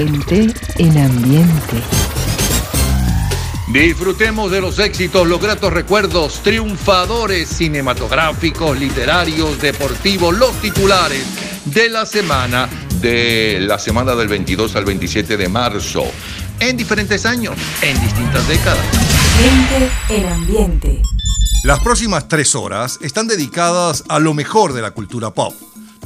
Gente en ambiente. Disfrutemos de los éxitos, los gratos recuerdos, triunfadores cinematográficos, literarios, deportivos, los titulares de la semana, de la semana del 22 al 27 de marzo, en diferentes años, en distintas décadas. Gente en ambiente. Las próximas tres horas están dedicadas a lo mejor de la cultura pop.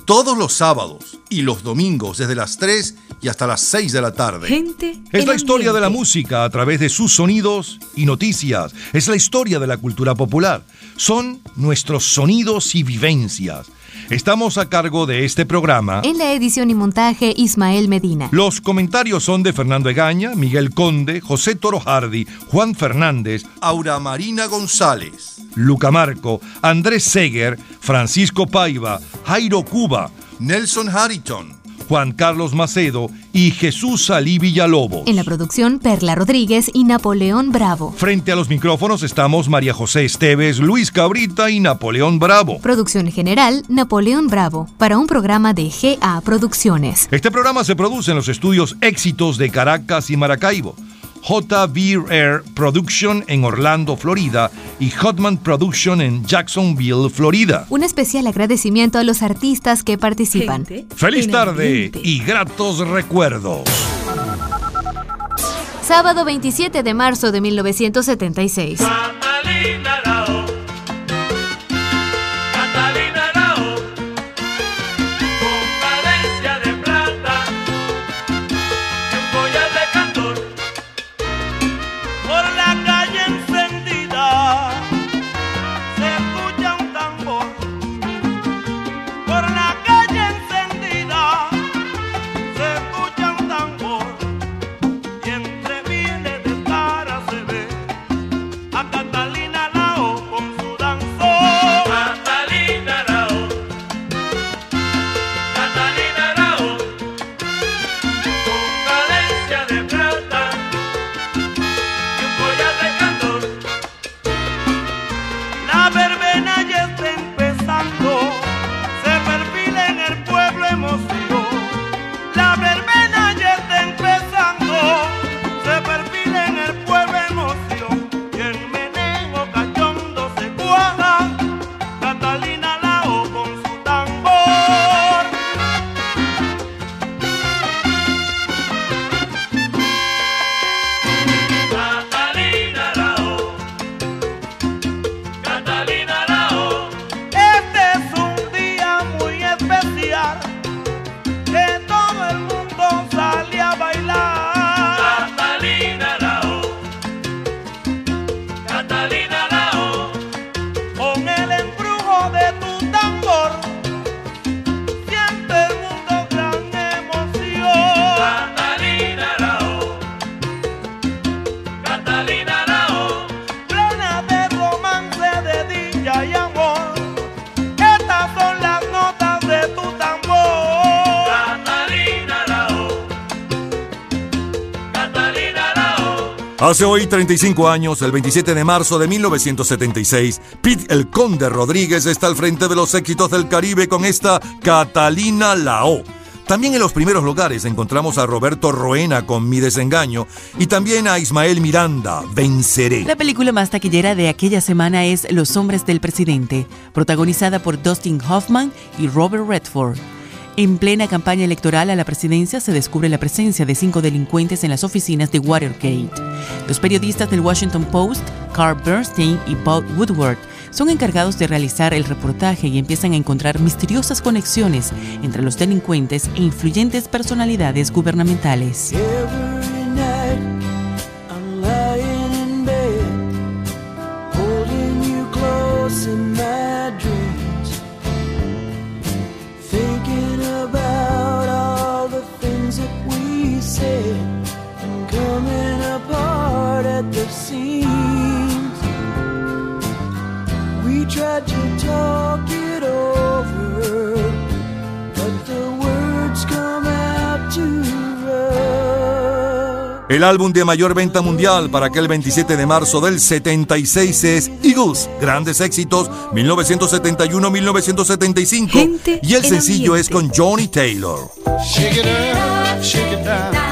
Todos los sábados y los domingos desde las 3 y hasta las 6 de la tarde. Gente Es la historia de la música a través de sus sonidos y noticias. Es la historia de la cultura popular. Son nuestros sonidos y vivencias. Estamos a cargo de este programa. En la edición y montaje, Ismael Medina. Los comentarios son de Fernando Egaña, Miguel Conde, José Toro Hardy, Juan Fernández, Aura Marina González, Luca Marco, Andrés Seger, Francisco Paiva, Jairo Cuba, Nelson Harrington, Juan Carlos Macedo y Jesús Salí Villalobos. En la producción, Perla Rodríguez y Napoleón Bravo. Frente a los micrófonos estamos María José Esteves, Luis Cabrita y Napoleón Bravo. Producción general, Napoleón Bravo. Para un programa de GA Producciones. Este programa se produce en los estudios Éxitos de Caracas y Maracaibo. JB Air Production en Orlando, Florida y Hotman Production en Jacksonville, Florida. Un especial agradecimiento a los artistas que participan. Feliz tarde y gratos recuerdos. Sábado 27 de marzo de 1976. Hace hoy 35 años, el 27 de marzo de 1976, Pete el Conde Rodríguez está al frente de los éxitos del Caribe con esta Catalina Lao. También en los primeros lugares encontramos a Roberto Roena con Mi Desengaño y también a Ismael Miranda, Venceré. La película más taquillera de aquella semana es Los hombres del presidente, protagonizada por Dustin Hoffman y Robert Redford. En plena campaña electoral a la presidencia se descubre la presencia de cinco delincuentes en las oficinas de Watergate. Los periodistas del Washington Post, Carl Bernstein y Paul Woodward, son encargados de realizar el reportaje y empiezan a encontrar misteriosas conexiones entre los delincuentes e influyentes personalidades gubernamentales. El álbum de mayor venta mundial para aquel 27 de marzo del 76 es Eagles, grandes éxitos 1971-1975 Gente y el en sencillo es con Johnny Taylor. Shake it up, shake it down.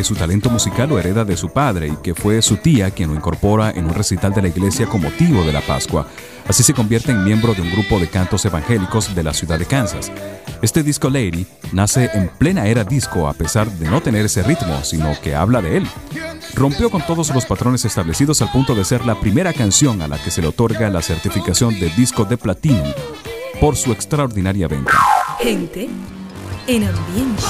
que su talento musical lo hereda de su padre y que fue su tía quien lo incorpora en un recital de la iglesia con motivo de la Pascua. Así se convierte en miembro de un grupo de cantos evangélicos de la ciudad de Kansas. Este disco Lady nace en plena era disco a pesar de no tener ese ritmo, sino que habla de él. Rompió con todos los patrones establecidos al punto de ser la primera canción a la que se le otorga la certificación de disco de platino por su extraordinaria venta. Gente en ambiente.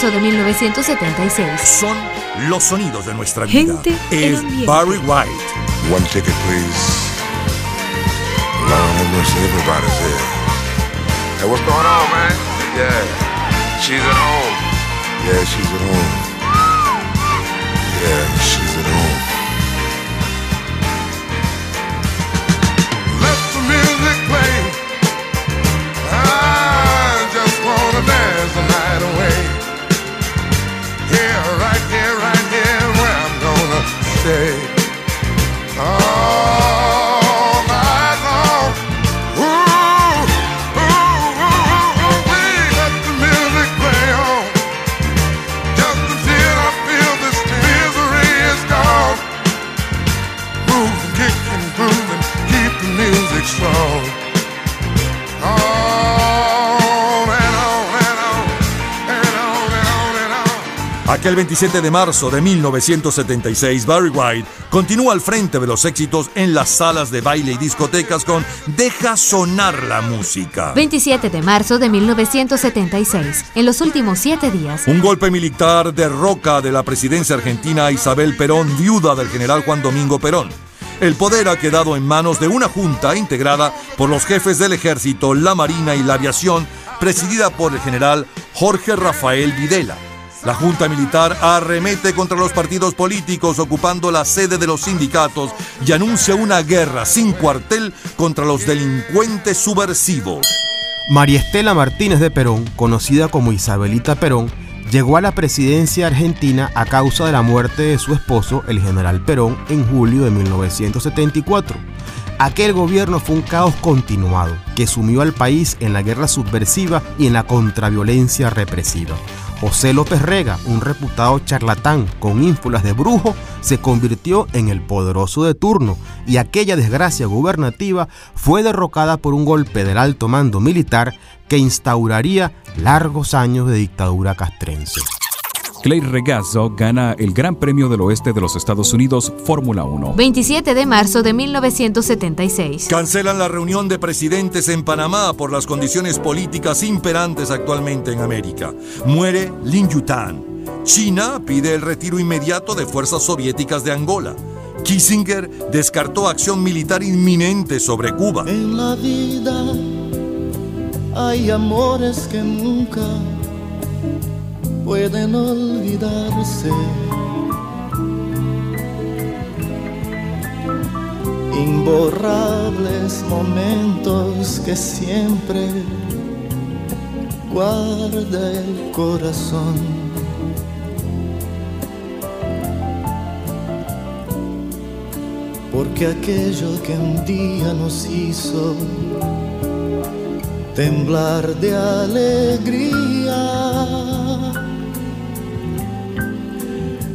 Marzo de 1976. Son los sonidos de nuestra vida. Gente en es ambiente. Barry White. One ticket, please. Everybody's here. Hey, what's going on, man? Yeah, she's at home. Yeah, she's at home. Yeah, she's say. Aquel 27 de marzo de 1976, Barry White continúa al frente de los éxitos en las salas de baile y discotecas con Deja sonar la música. 27 de marzo de 1976. En los últimos siete días, Un golpe militar derroca de la presidencia argentina a Isabel Perón, viuda del general Juan Domingo Perón. El poder ha quedado en manos de una junta integrada por los jefes del ejército, la marina y la aviación, presidida por el general Jorge Rafael Videla. La junta militar arremete contra los partidos políticos ocupando la sede de los sindicatos y anuncia una guerra sin cuartel contra los delincuentes subversivos. María Estela Martínez de Perón, conocida como Isabelita Perón, llegó a la presidencia argentina a causa de la muerte de su esposo, el general Perón, en julio de 1974. Aquel gobierno fue un caos continuado que sumió al país en la guerra subversiva y en la contraviolencia represiva. José López Rega, un reputado charlatán con ínfulas de brujo, se convirtió en el poderoso de turno y aquella desgracia gubernativa fue derrocada por un golpe del alto mando militar que instauraría largos años de dictadura castrense. Clay Regazzo gana el Gran Premio del Oeste de los Estados Unidos Fórmula 1. 27 de marzo de 1976. Cancelan la reunión de presidentes en Panamá por las condiciones políticas imperantes actualmente en América. Muere Lin Yutan. China pide el retiro inmediato de fuerzas soviéticas de Angola. Kissinger descartó acción militar inminente sobre Cuba. En la vida hay amores que nunca pueden olvidarse. Imborrables momentos que siempre guarda el corazón. Porque aquello que un día nos hizo temblar de alegría.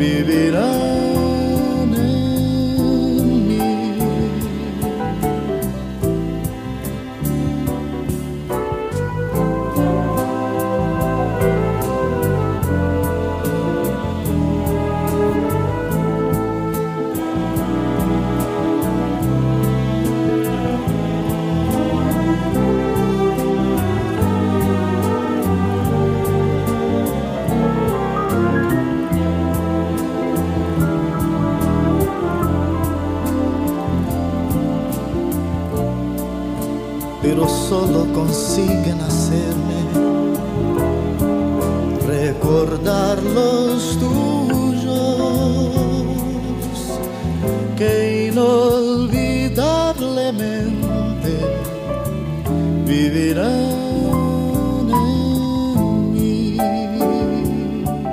vivirán solo consiguen hacerme recordar los tuyos que inolvidablemente vivirán en mí.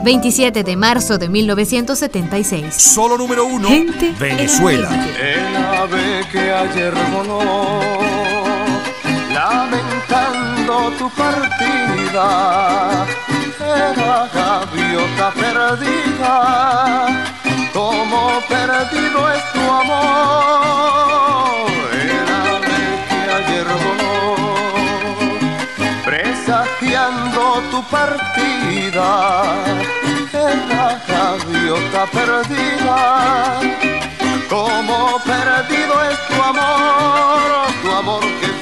27 de marzo de 1976. Solo número uno, Gente Venezuela. El ave que ayer voló, lamentando tu partida, era gaviota perdida, como perdido es tu amor. Ave que ayer voló, presagiando tu partida, era gaviota perdida. Como perdido es tu amor, tu amor que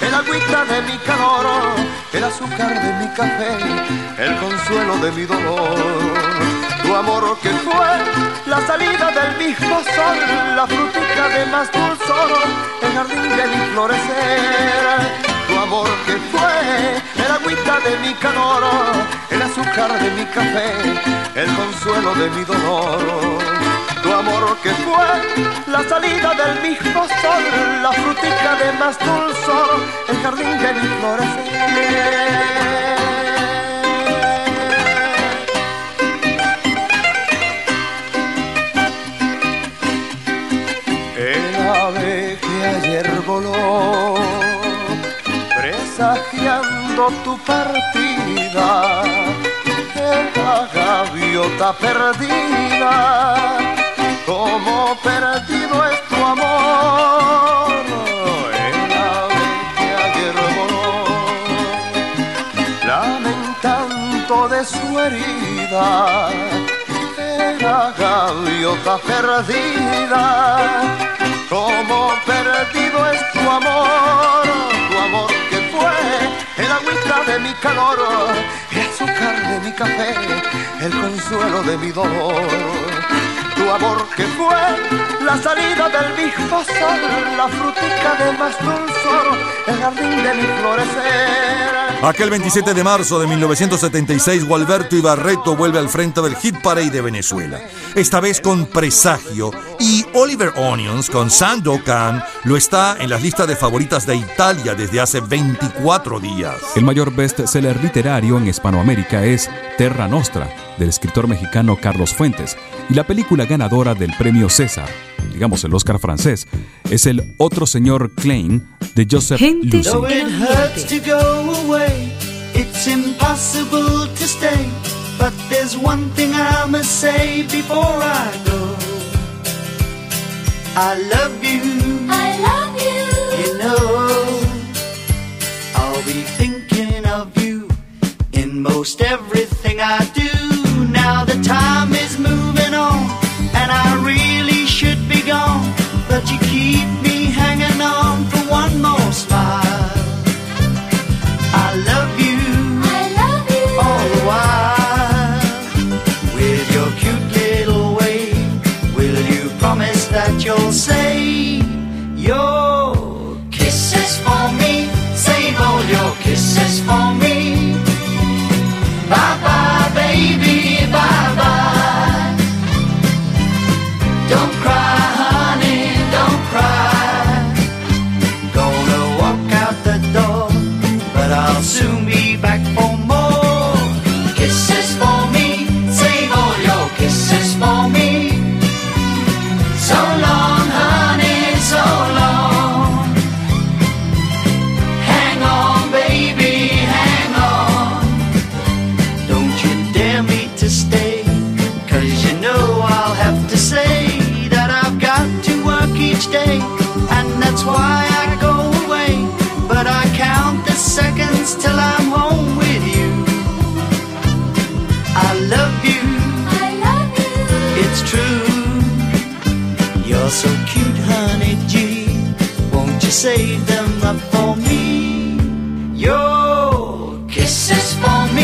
el agüita de mi calor, el azúcar de mi café, el consuelo de mi dolor. Tu amor que fue la salida del mismo sol, la frutica de más dulzor, el jardín de mi florecer. Tu amor que fue el agüita de mi calor, el azúcar de mi café, el consuelo de mi dolor tu amor que fue la salida del mismo sol, la frutica de más dulzor, tu partida, era gaviota perdida como perdido herida, era gaviota perdida. Como perdido es tu amor, tu amor que fue el agüita de mi calor, el azúcar de mi café, el consuelo de mi dolor tu amor que fue la salida del mismo sol, la frutica de más dulzor, el jardín de mi florecer. Aquel 27 de marzo de 1976, Gualberto Ibarreto vuelve al frente del Hit Parade de Venezuela. Esta vez con Presagio y Oliver Onions con Sandokan lo está en las listas de favoritas de Italia desde hace 24 días. El mayor bestseller literario en Hispanoamérica es Terra Nostra, del escritor mexicano Carlos Fuentes, y la película ganadora del premio César, digamos el Oscar francés, es el Otro Señor Klein de Joseph Gente Lucy. Though it hurts save them up for me? Your kisses for me,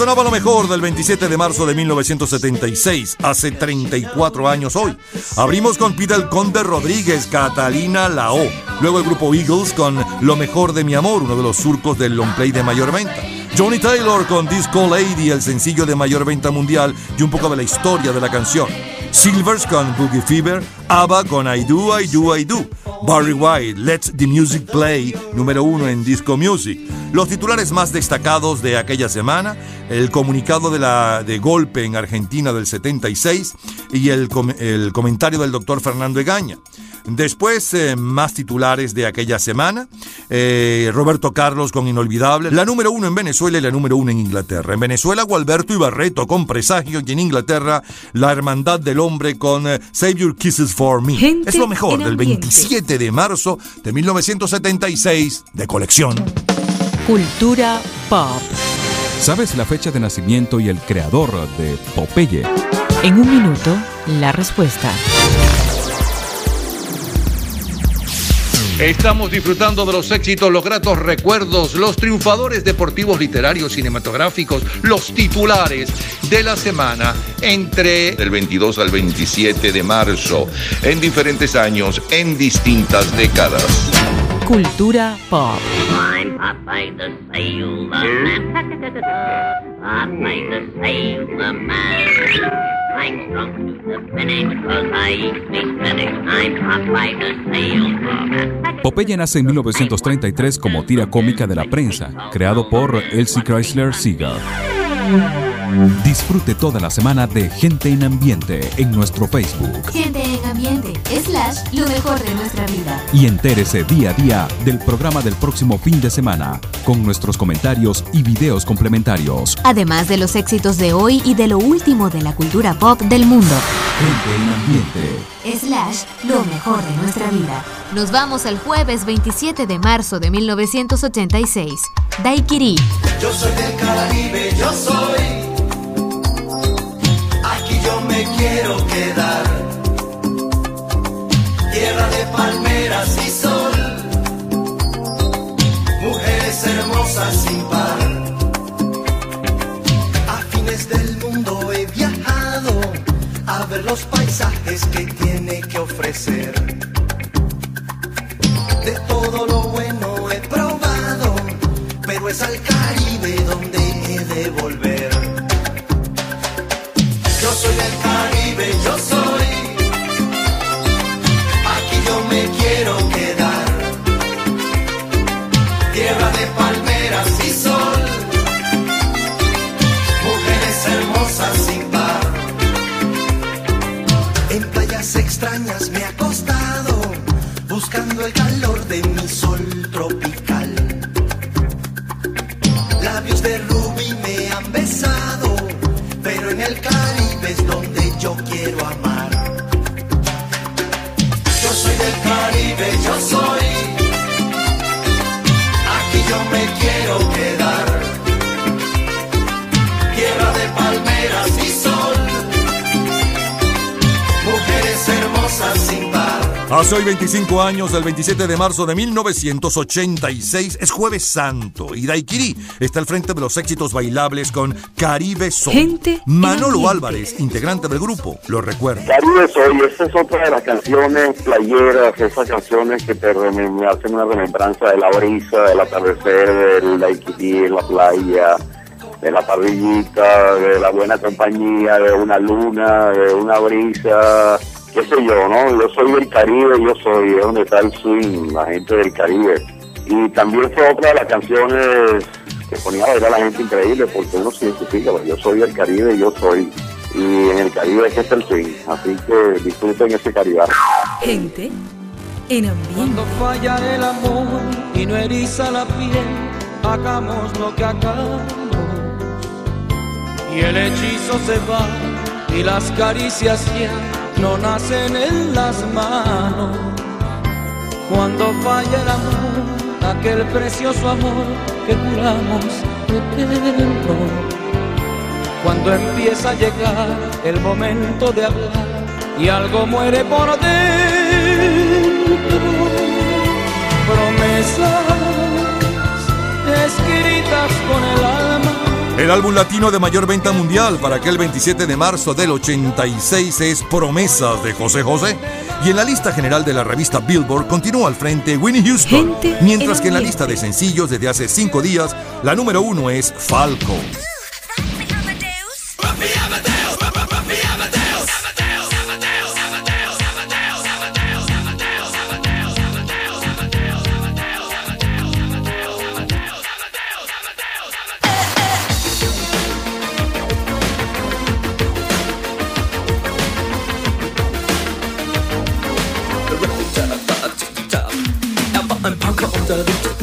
sonaba lo mejor del 27 de marzo de 1976, hace 34 años hoy. Abrimos con Peter Conde Rodríguez, Catalina Lao. Luego el grupo Eagles con Lo mejor de mi amor, uno de los surcos del long play de mayor venta. Johnny Taylor con Disco Lady, el sencillo de mayor venta mundial y un poco de la historia de la canción. Silvers con Boogie Fever, ABBA con I Do, I Do, I Do. Barry White, Let the Music Play, número uno en Disco Music. Los titulares más destacados de aquella semana, el comunicado de, la, de golpe en Argentina del 76 y el, el comentario del doctor Fernando Egaña. Después, eh, más titulares de aquella semana. Eh, Roberto Carlos con Inolvidable. La número uno en Venezuela y la número uno en Inglaterra. En Venezuela, Gualberto y Barreto con Presagio. Y en Inglaterra, La Hermandad del Hombre con eh, Save Your Kisses for Me. Gente es lo mejor del ambiente. 27 de marzo de 1976 de colección. Cultura pop. ¿Sabes la fecha de nacimiento y el creador de Popeye? En un minuto, la respuesta. Estamos disfrutando de los éxitos, los gratos recuerdos, los triunfadores deportivos, literarios, cinematográficos, los titulares de la semana entre el 22 al 27 de marzo, en diferentes años, en distintas décadas. Cultura pop. I'm Popeye nace en 1933 como tira cómica de la prensa, creado por Elsie Chrysler Seeger. Disfrute toda la semana de Gente en Ambiente en nuestro Facebook Gente en ambiente, slash, lo mejor de nuestra vida. y entérese día a día del programa del próximo fin de semana, con nuestros comentarios y videos complementarios. Además de los éxitos de hoy y de lo último de la cultura pop del mundo. Gente en Ambiente. Slash, lo mejor de nuestra vida. Nos vamos el jueves 27 de marzo de 1986. Daiquiri. Yo soy del Caribe, yo soy. Quiero quedar. Tierra de palmeras y sol. Mujeres hermosas sin par. A fines del mundo he viajado a ver los paisajes que tiene que ofrecer. De todo lo bueno he probado, pero es al Caribe donde he de volver. El calor de mi sol tropical. Labios de rubí me han besado, pero en el Caribe es donde yo quiero amar. Yo soy del Caribe, yo soy. Hace hoy 25 años, el 27 de marzo de 1986, es Jueves Santo y Daiquiri está al frente de los éxitos bailables con Caribe Soul. Gente en Manolo. Álvarez, integrante del grupo, lo recuerda. Caribe Soy, esa es otra de las canciones playeras, esas canciones que te hacen una remembranza de la brisa, del atardecer, del daiquiri en la playa, de la parrillita, de la buena compañía, de una luna, de una brisa, qué sé yo, ¿no? Yo soy del Caribe, yo soy, es donde está el swing, la gente del Caribe. Y también fue otra de las canciones que ponía a bailar a la gente increíble, porque uno se identifica, pues, yo soy del Caribe, yo soy. Y en el Caribe es que está el swing, así que disfruten ese Caribe. Gente en ambiente. Cuando falla el amor y no eriza la piel, hagamos lo que hagamos. Y el hechizo se va y las caricias ya no nacen en las manos. Cuando falla el amor, aquel precioso amor que juramos eterno. Cuando empieza a llegar el momento de hablar y algo muere por dentro. Promesas escritas con el alma El álbum latino de mayor venta mundial para aquel 27 de marzo del 86 es Promesas de José José. Y en la lista general de la revista Billboard continúa al frente Winnie Houston. Mientras en que en la lista de sencillos desde hace cinco días, la número uno es Falco.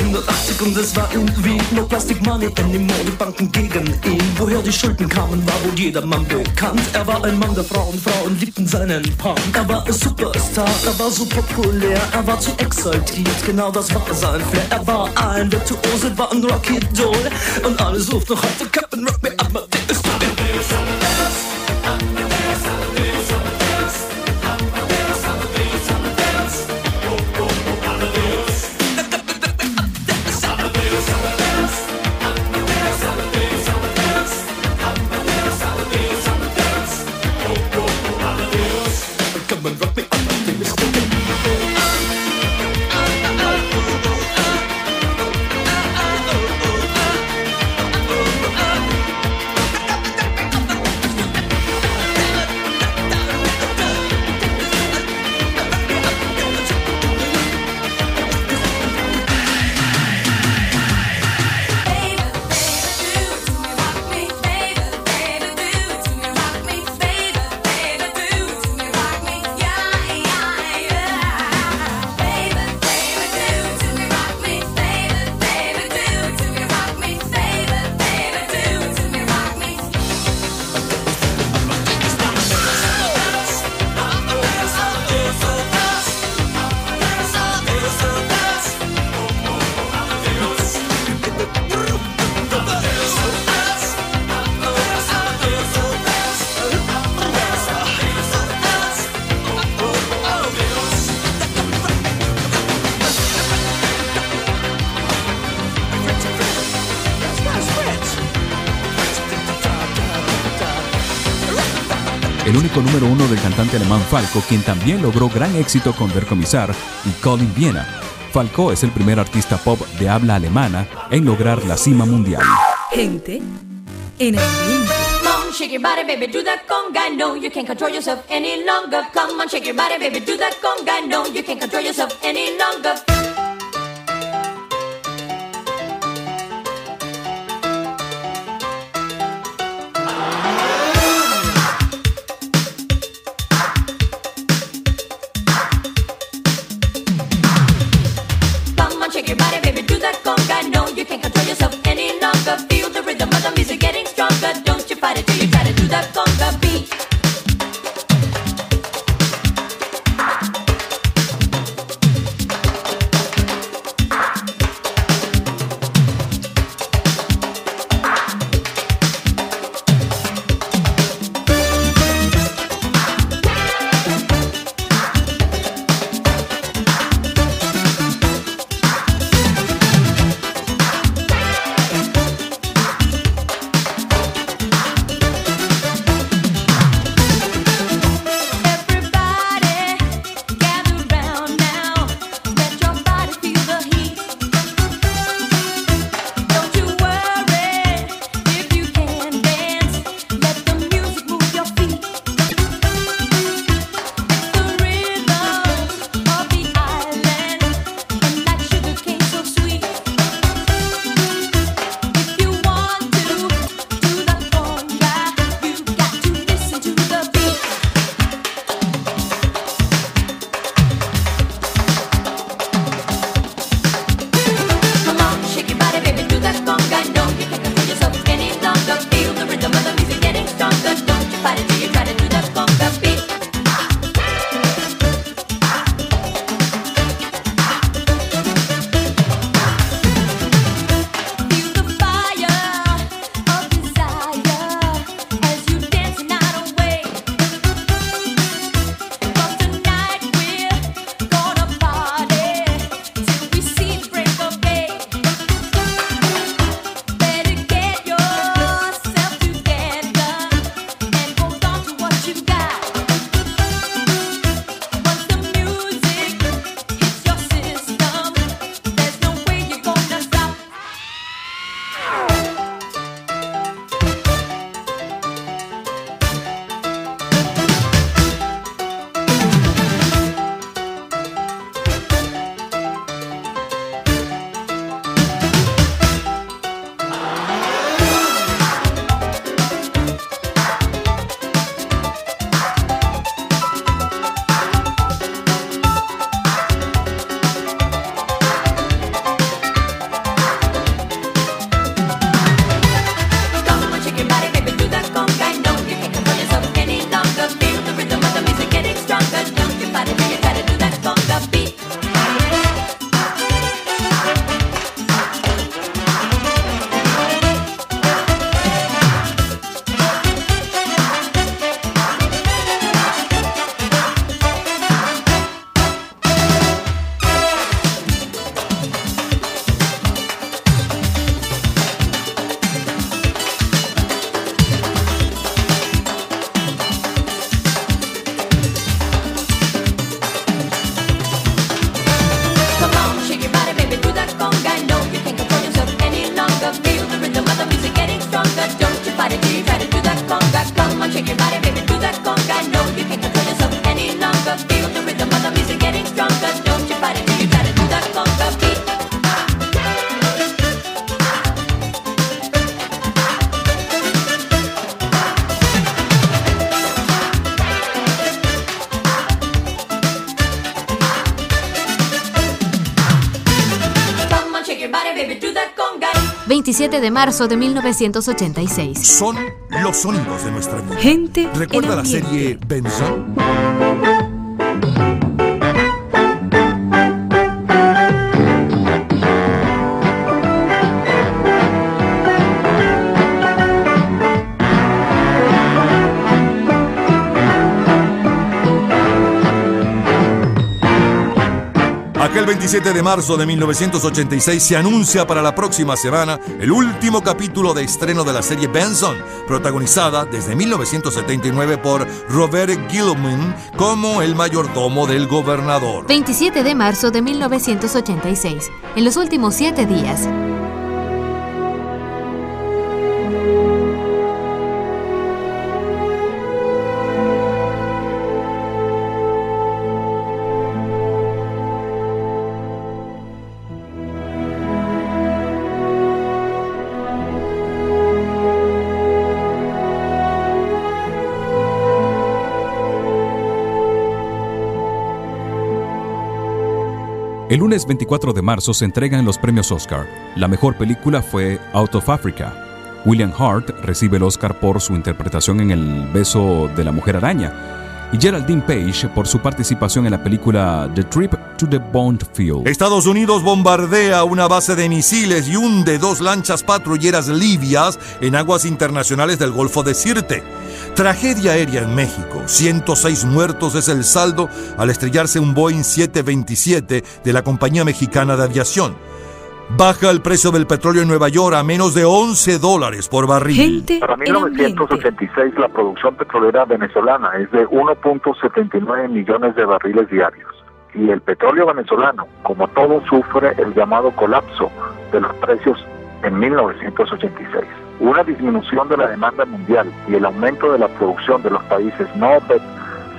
war 1780 und es war in Wien No Plastic Money anymore, die Banken gegen ihn. Woher die Schulden kamen, war wohl jedermann bekannt. Er war ein Mann der Frauen, Frauen liebten seinen Punk. Er war ein Superstar, er war so populär Er war zu exaltiert, genau das war sein Flair. Er war ein Virtuose, war ein Rocky Doll. Und alle suchten noch heute Captain Rock Me Amadeus Come el único número uno del cantante alemán Falco, quien también logró gran éxito con Der Kommissar y Colin Viena. Falco es el primer artista pop de habla alemana en lograr la cima mundial. Gente en on, shake your body, baby, do that conga. No, you can't control yourself any longer. Come on, shake your body, baby, do that conga. No, you can't control yourself any longer. 27 de marzo de 1986. Son los sonidos de nuestra vida. Gente ¿Recuerda en la serie Benson? 27 de marzo de 1986 se anuncia para la próxima semana el último capítulo de estreno de la serie Benson, protagonizada desde 1979 por Robert Gilman como el mayordomo del gobernador. 27 de marzo de 1986. En los últimos siete días, El lunes 24 de marzo se entregan los premios Oscar. La mejor película fue Out of Africa. William Hart recibe el Oscar por su interpretación en El beso de la mujer araña y Geraldine Page por su participación en la película The Trip to the Bond Field. Estados Unidos bombardea una base de misiles y hunde dos lanchas patrulleras libias en aguas internacionales del Golfo de Sirte. Tragedia aérea en México. 106 muertos es el saldo al estrellarse un Boeing 727 de la compañía mexicana de aviación. Baja el precio del petróleo en Nueva York a menos de 11 dólares por barril. Para 1986 la producción petrolera venezolana es de 1.79 millones de barriles diarios y el petróleo venezolano, como todo, sufre el llamado colapso de los precios en 1986. Una disminución de la demanda mundial y el aumento de la producción de los países no OPEC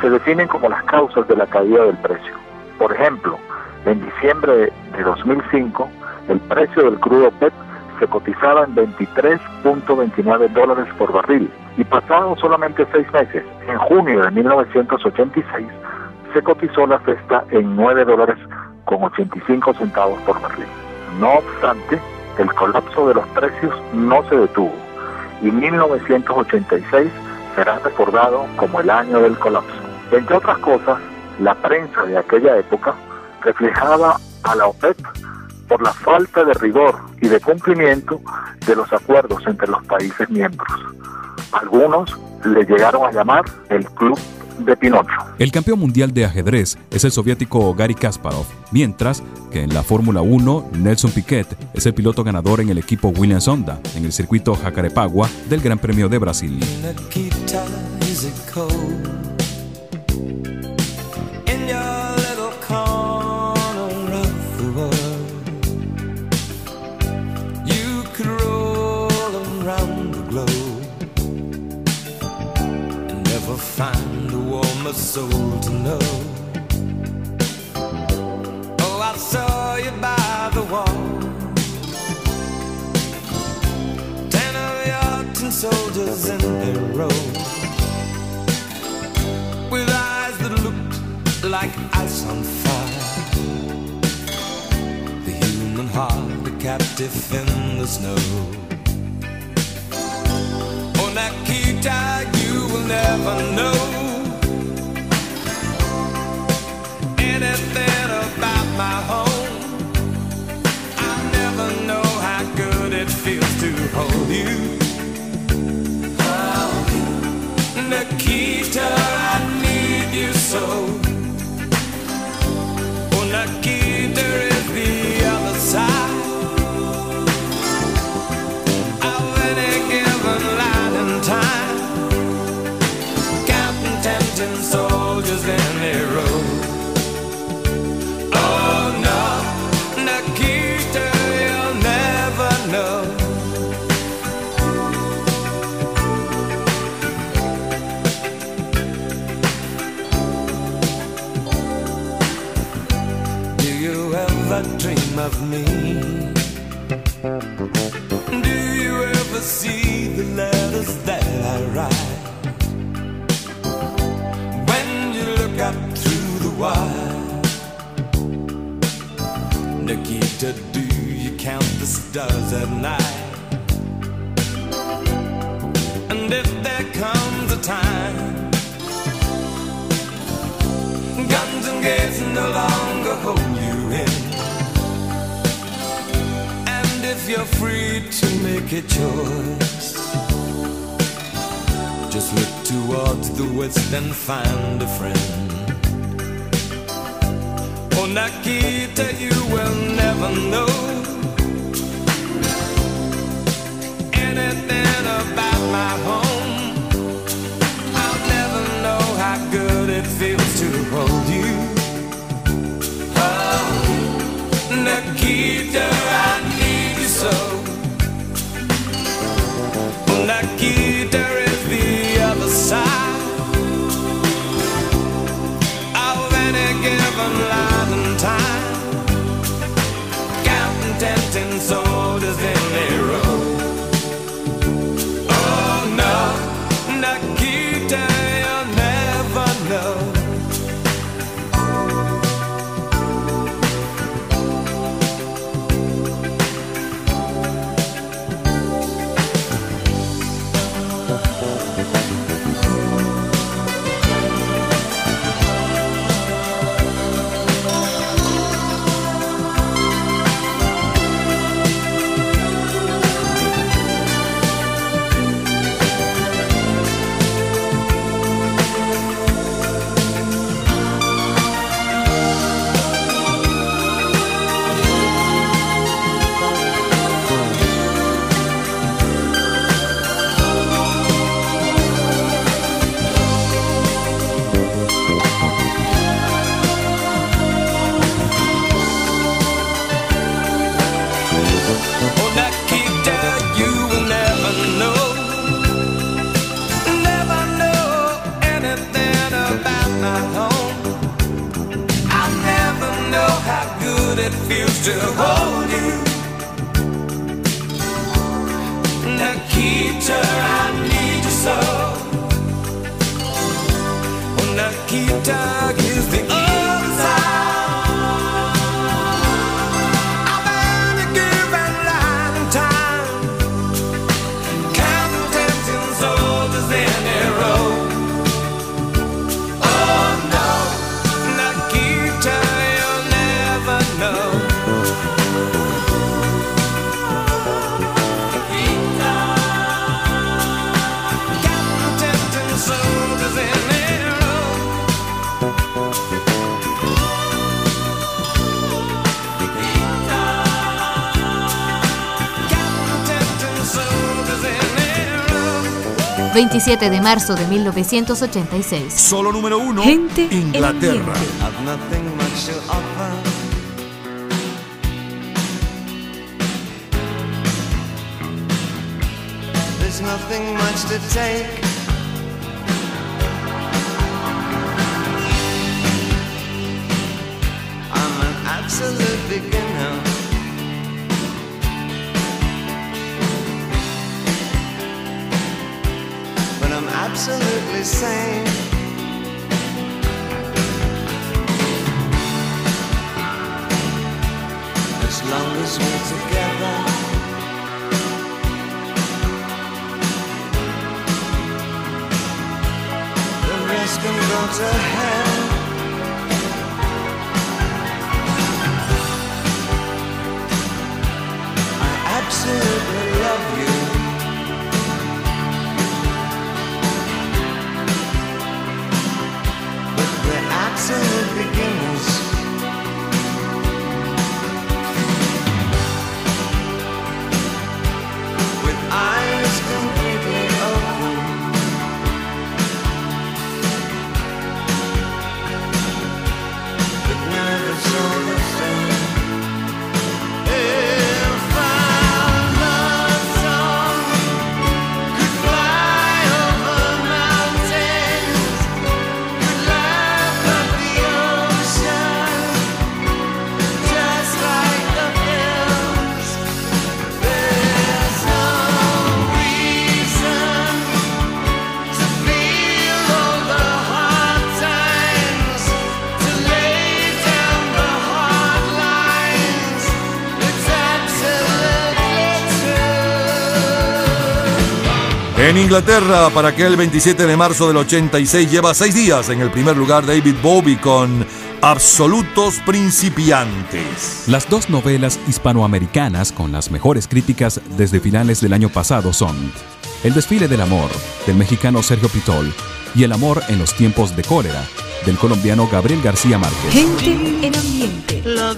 se definen como las causas de la caída del precio. Por ejemplo, en diciembre de 2005, el precio del crudo PET se cotizaba en 23.29 dólares por barril y pasados solamente seis meses, en junio de 1986, se cotizó la cesta en 9 dólares con 85 centavos por barril. No obstante, el colapso de los precios no se detuvo y 1986 será recordado como el año del colapso. Entre otras cosas, la prensa de aquella época reflejaba a la OPEP por la falta de rigor y de cumplimiento de los acuerdos entre los países miembros. Algunos le llegaron a llamar el Club de Pinocho. El campeón mundial de ajedrez es el soviético Gary Kasparov, mientras que en la Fórmula 1 Nelson Piquet es el piloto ganador en el equipo Williams Honda en el circuito Jacarepaguá del Gran Premio de Brasil. Soul to know. Oh, I saw you by the wall. Ten of your tin soldiers in their row with eyes that looked like ice on fire. The human heart, a captive in the snow. Oh, Nikita, you will never know anything about my home. I never know how good it feels to hold you. Oh, Nikita, I need you so. Oh, Nikita 27 de marzo de 1986. Solo número uno. Gente Inglaterra. En There's nothing much to take. En Inglaterra, para aquel 27 de marzo del 86, lleva seis días en el primer lugar David Bowie con Absolutos Principiantes. Las dos novelas hispanoamericanas con las mejores críticas desde finales del año pasado son El desfile del amor, del mexicano Sergio Pitol, y El amor en los tiempos de cólera, del colombiano Gabriel García Márquez. Gente en ambiente. Love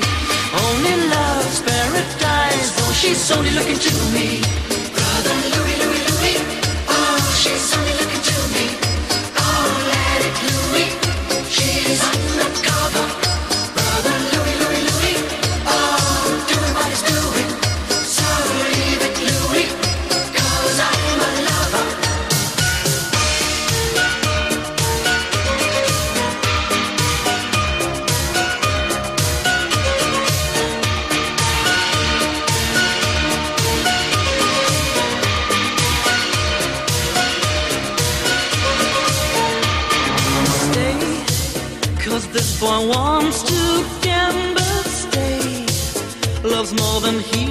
Only love's paradise. Oh, she's only looking to me. Brother Louis. Loves more than he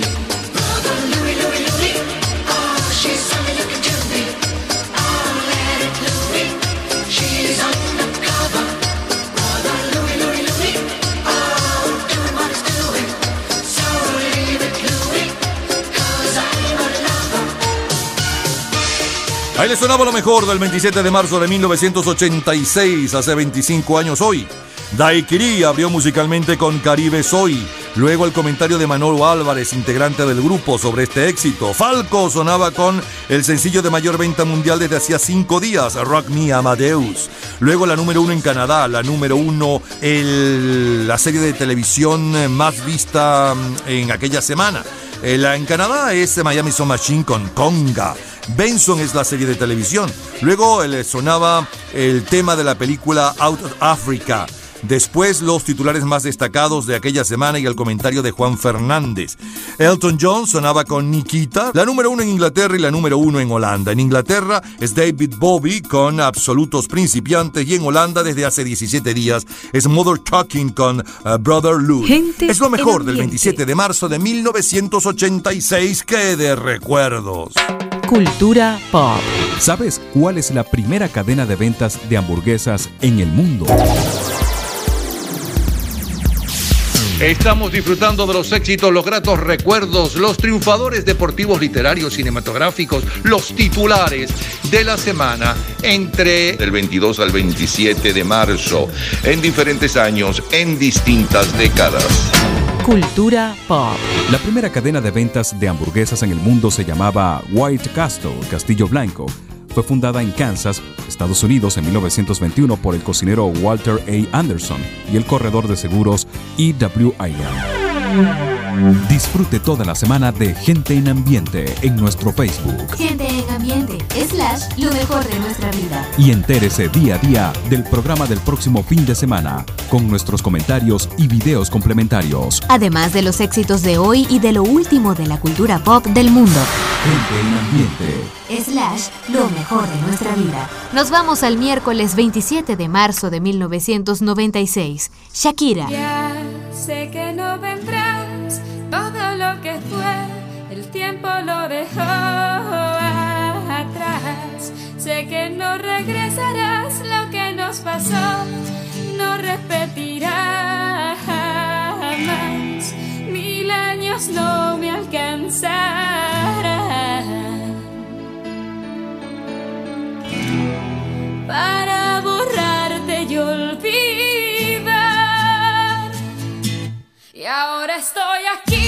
Sonaba lo mejor del 27 de marzo de 1986, hace 25 años hoy. Daiquiri abrió musicalmente con Caribe Soy. Luego el comentario de Manolo Álvarez, integrante del grupo, sobre este éxito. Falco sonaba con el sencillo de mayor venta mundial desde hacía cinco días, Rock Me Amadeus. Luego la número uno en Canadá, la número uno, el- la serie de televisión más vista mm, en aquella semana. Eh, La en Canadá es Miami Sound Machine con Conga. Benson es la serie de televisión. Luego eh, le sonaba el tema de la película Out of Africa. Después los titulares más destacados de aquella semana y el comentario de Juan Fernández. Elton John sonaba con Nikita, la número uno en Inglaterra y la número uno en Holanda. En Inglaterra es David Bowie con Absolutos Principiantes y en Holanda desde hace 17 días es Mother Talking con uh, Brother Lou. Es lo mejor del ambiente. 27 de marzo de 1986 que de recuerdos. Cultura pop. ¿Sabes cuál es la primera cadena de ventas de hamburguesas en el mundo? Estamos disfrutando de los éxitos, los gratos recuerdos, los triunfadores deportivos, literarios, cinematográficos, los titulares de la semana entre el 22 al 27 de marzo, en diferentes años, en distintas décadas. Cultura pop. La primera cadena de ventas de hamburguesas en el mundo se llamaba White Castle, Castillo Blanco. Fue fundada en Kansas, Estados Unidos, en 1921 por el cocinero Walter A. Anderson y el corredor de seguros E.W. Iron. Disfrute toda la semana de Gente en Ambiente en nuestro Facebook Gente en ambiente, slash, lo mejor de nuestra vida. y entérese día a día del programa del próximo fin de semana con nuestros comentarios y videos complementarios. Además de los éxitos de hoy y de lo último de la cultura pop del mundo. Gente en Ambiente. Slash, lo mejor de nuestra vida. Nos vamos al miércoles 27 de marzo de 1996. Shakira. Ya sé que no que fue, el tiempo lo dejó atrás. Sé que no regresarás, lo que nos pasó no repetirá jamás. Mil años no me alcanzarán para borrarte y olvidar. Y ahora estoy aquí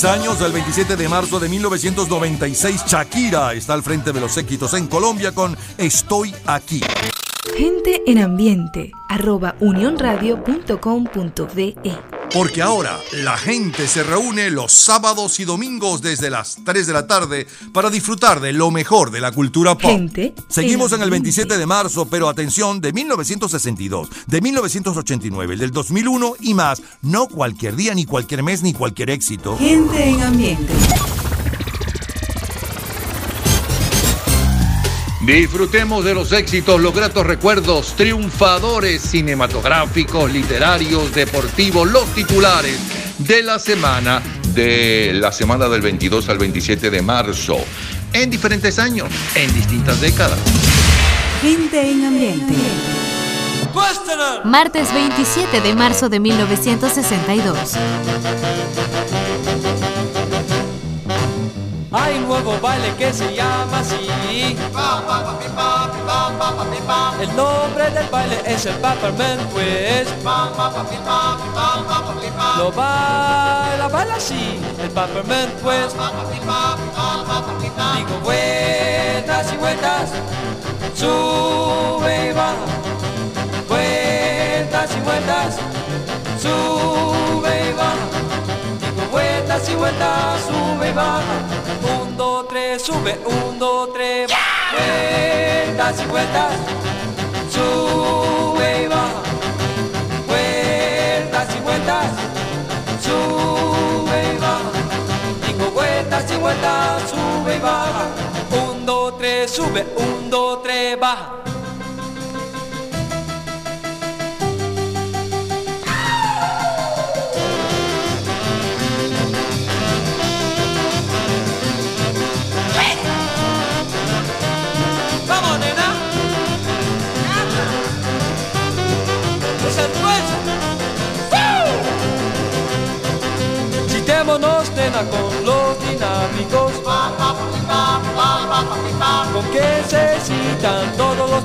16 años, el 27 de marzo de 1996, Shakira está al frente de los éxitos en Colombia con Estoy aquí. Gente en ambiente, arroba unionradio.com.be. Porque ahora la gente se reúne los sábados y domingos desde las 3 de la tarde para disfrutar de lo mejor de la cultura pop. Gente Seguimos en en el 27 de marzo, pero atención, de 1962, de 1989, el del 2001 y más. No cualquier día, ni cualquier mes, ni cualquier éxito. Gente en ambiente. Disfrutemos de los éxitos, los gratos recuerdos, triunfadores cinematográficos, literarios, deportivos, los titulares de la semana, de la semana del 22 al 27 de marzo, en diferentes años, en distintas décadas. Gente en ambiente. Martes 27 de marzo de 1962. Ain't worried nuevo baile que se llama así. El nombre del baile es el Peppermint Twist. Lo baila, baila así, el Peppermint Twist. Digo vueltas y vueltas, sube y baja. Vueltas y vueltas, sube y baja. Digo vueltas y vueltas, sube y baja. Un, dos, tres, sube, un, dos, tres, baja. Vueltas y vueltas, sube y baja. Vueltas y vueltas, sube y baja. Digo vueltas y vueltas, sube y baja. Un, dos, tres, sube, un, dos, tres, baja. Con los dinámicos. Con que se citan todos los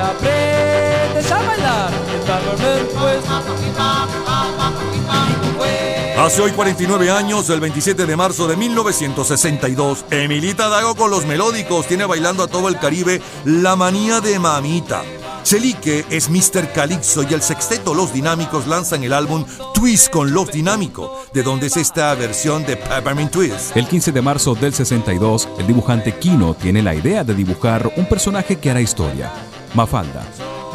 aprendes a bailar Twist. Hace hoy 49 años, el 27 de marzo de 1962, Emilita Dago con los melódicos tiene bailando a todo el Caribe La Manía de Mamita. Celique es Mr. Calypso y el sexteto Los Dinámicos lanzan el álbum Twist con Los Dinámico, de donde es esta versión de Peppermint Twist. El 15 de marzo del 62, el dibujante Kino tiene la idea de dibujar un personaje que hará historia, Mafalda.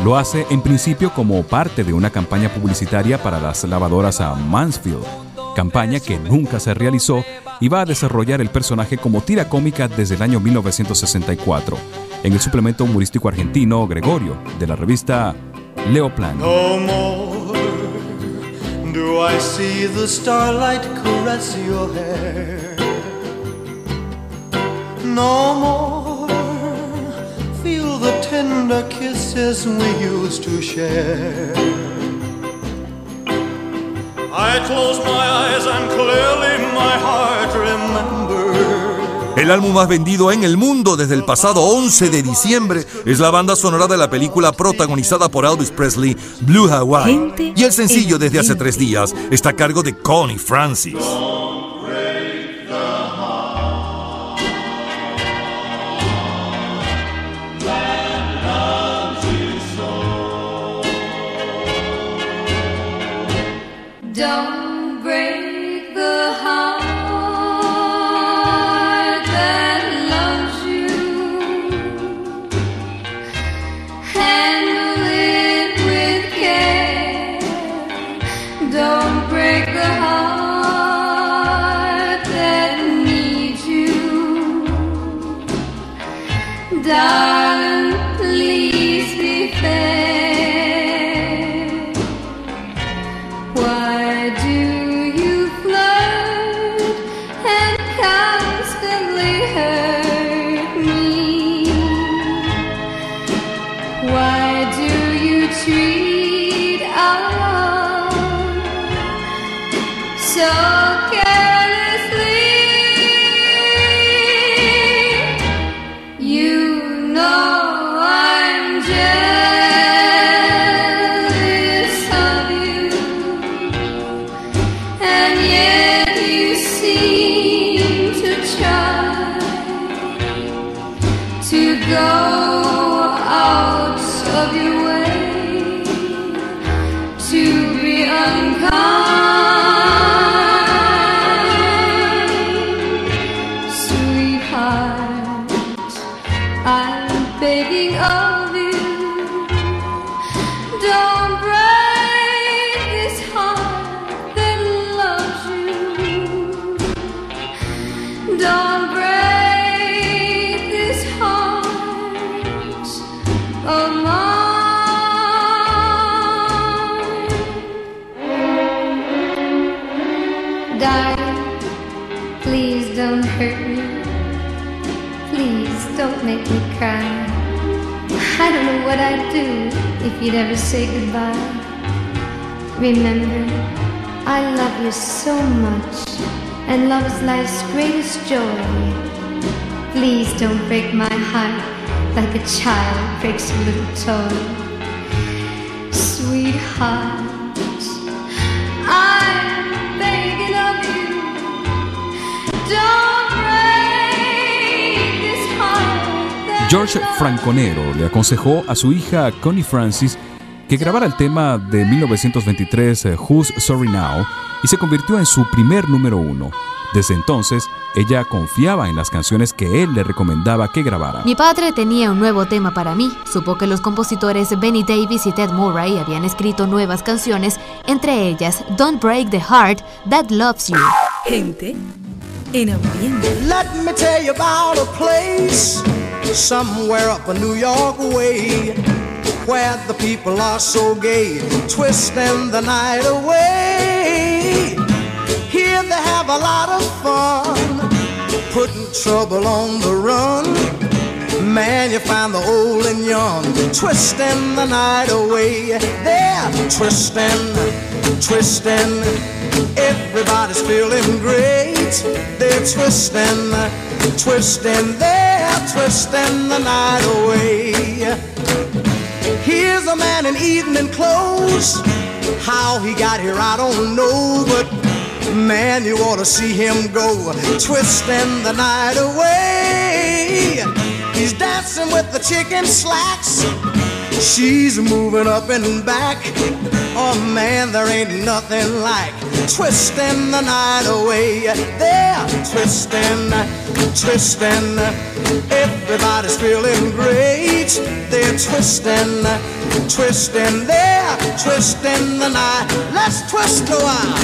Lo hace en principio como parte de una campaña publicitaria para las lavadoras a Mansfield, campaña que nunca se realizó y va a desarrollar el personaje como tira cómica desde el año 1964, en el suplemento humorístico argentino Gregorio, de la revista Leoplan. No more do I see the starlight caress your hair. No more feel the tender kisses we used to share. I close my eyes and clearly my heart remembers. El álbum más vendido en el mundo desde el pasado 11 de diciembre es la banda sonora de la película protagonizada por Elvis Presley, Blue Hawaii. Y el sencillo desde hace tres días está a cargo de Connie Francis. Don't break the heart that loves you. Handle it with care. Don't break the heart that needs you. Darling, you'd ever say goodbye. Remember, I love you so much, and love is life's greatest joy. Please don't break my heart like a child breaks a little toy. George Franconero le aconsejó a su hija Connie Francis que grabara el tema de 1923 eh, Who's Sorry Now y se convirtió en su primer número uno. Desde entonces, ella confiaba en las canciones que él le recomendaba que grabara. Mi padre tenía un nuevo tema para mí. Supo que los compositores Benny Davis y Ted Murray habían escrito nuevas canciones, entre ellas Don't Break the Heart That Loves You. Gente en ambiente. Let me tell you about a place somewhere up in New York way where the people are so gay, twisting the night away. Here they have a lot of fun, putting trouble on the run. Man, you find the old and young twisting the night away. They're twisting, twisting. Everybody's feeling great. They're twisting, twisting. They're twisting the night away. Here's a man in evening clothes. How he got here, I don't know, but man, you ought to see him go twisting the night away. He's dancing with the chicken slacks. She's moving up and back. Oh man, there ain't nothing like twisting the night away. They're twisting, twisting. Everybody's feeling great. They're twisting, twisting. They're twisting the night. Let's twist a while.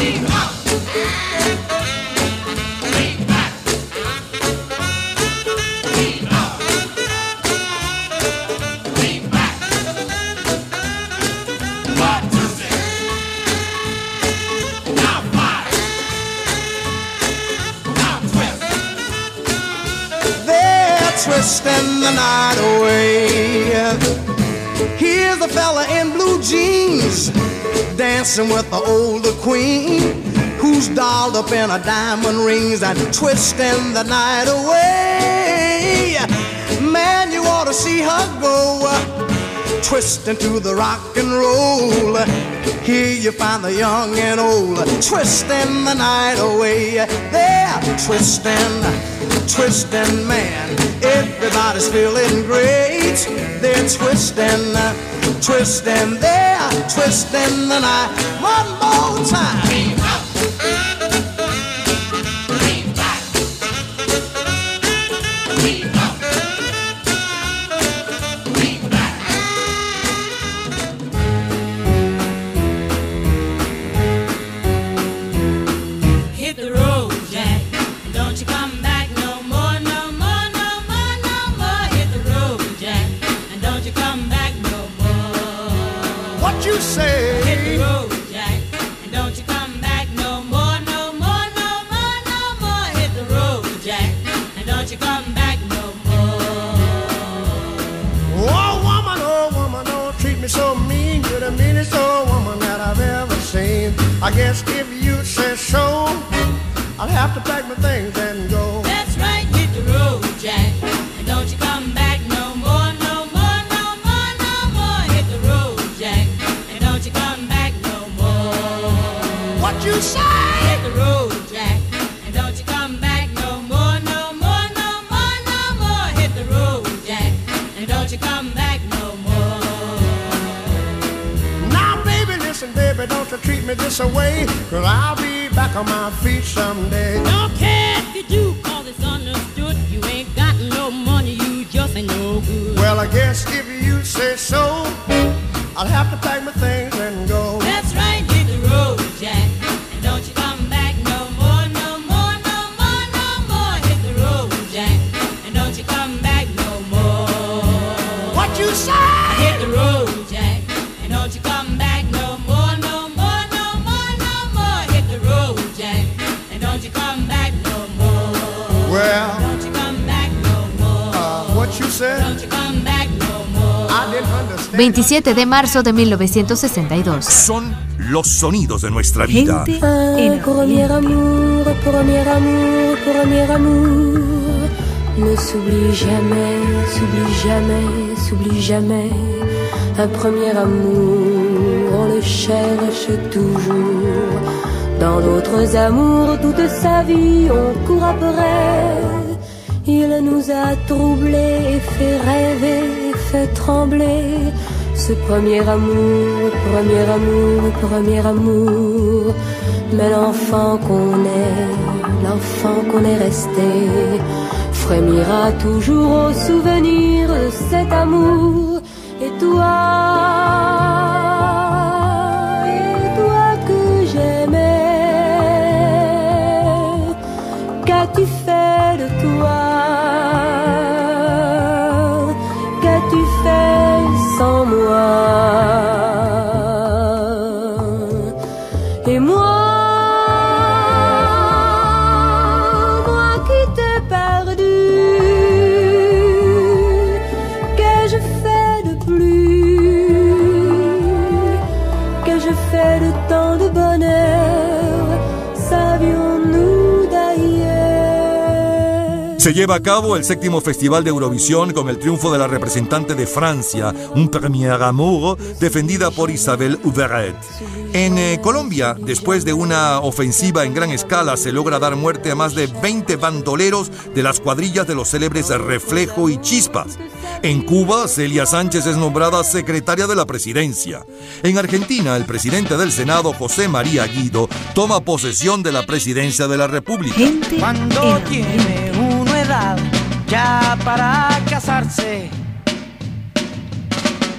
Twisting the night away. Here's a fella in blue jeans dancing with the older queen who's dolled up in her diamond rings and twisting the night away. Man, you ought to see her go twisting to the rock and roll. Here you find the young and old twisting the night away. They're twisting, twisting, man. Everybody's feeling great. They're twisting, uh, twisting, they're twisting the night. One more time. 27 de marzo de 1962. Son los sonidos de nuestra vida. Un premier amour, premier amour, premier amour. Ne s'oublie jamais, s'oublie jamais, s'oublie jamais. Un premier amour, on le cherche toujours. Dans d'autres amours, toute sa vie, on court après. Il nous a troublés, fait rêver, fait trembler. Premier amour, premier amour, premier amour. Mais l'enfant qu'on est, l'enfant qu'on est resté, frémira toujours au souvenir de cet amour. Se lleva a cabo el séptimo Festival de Eurovisión con el triunfo de la representante de Francia, Un Premier Amour, defendida por Isabelle Huppert. En eh, Colombia, después de una ofensiva en gran escala, se logra dar muerte a más de 20 bandoleros de las cuadrillas de los célebres Reflejo y Chispas. En Cuba, Celia Sánchez es nombrada secretaria de la presidencia. En Argentina, el presidente del Senado, José María Guido, toma posesión de la presidencia de la República. Cuando tiene uno edad ya para casarse,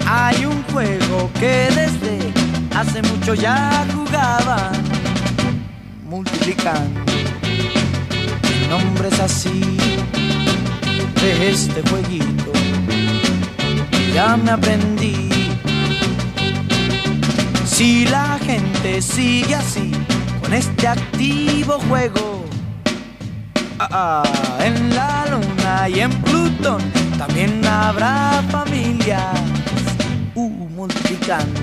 hay un juego que desde hace mucho ya jugaba, multiplicando nombres así de este jueguito. Ya me aprendí. Si la gente sigue así con este activo juego, Ah, en la luna y en Plutón también habrá familias uh, multiplicando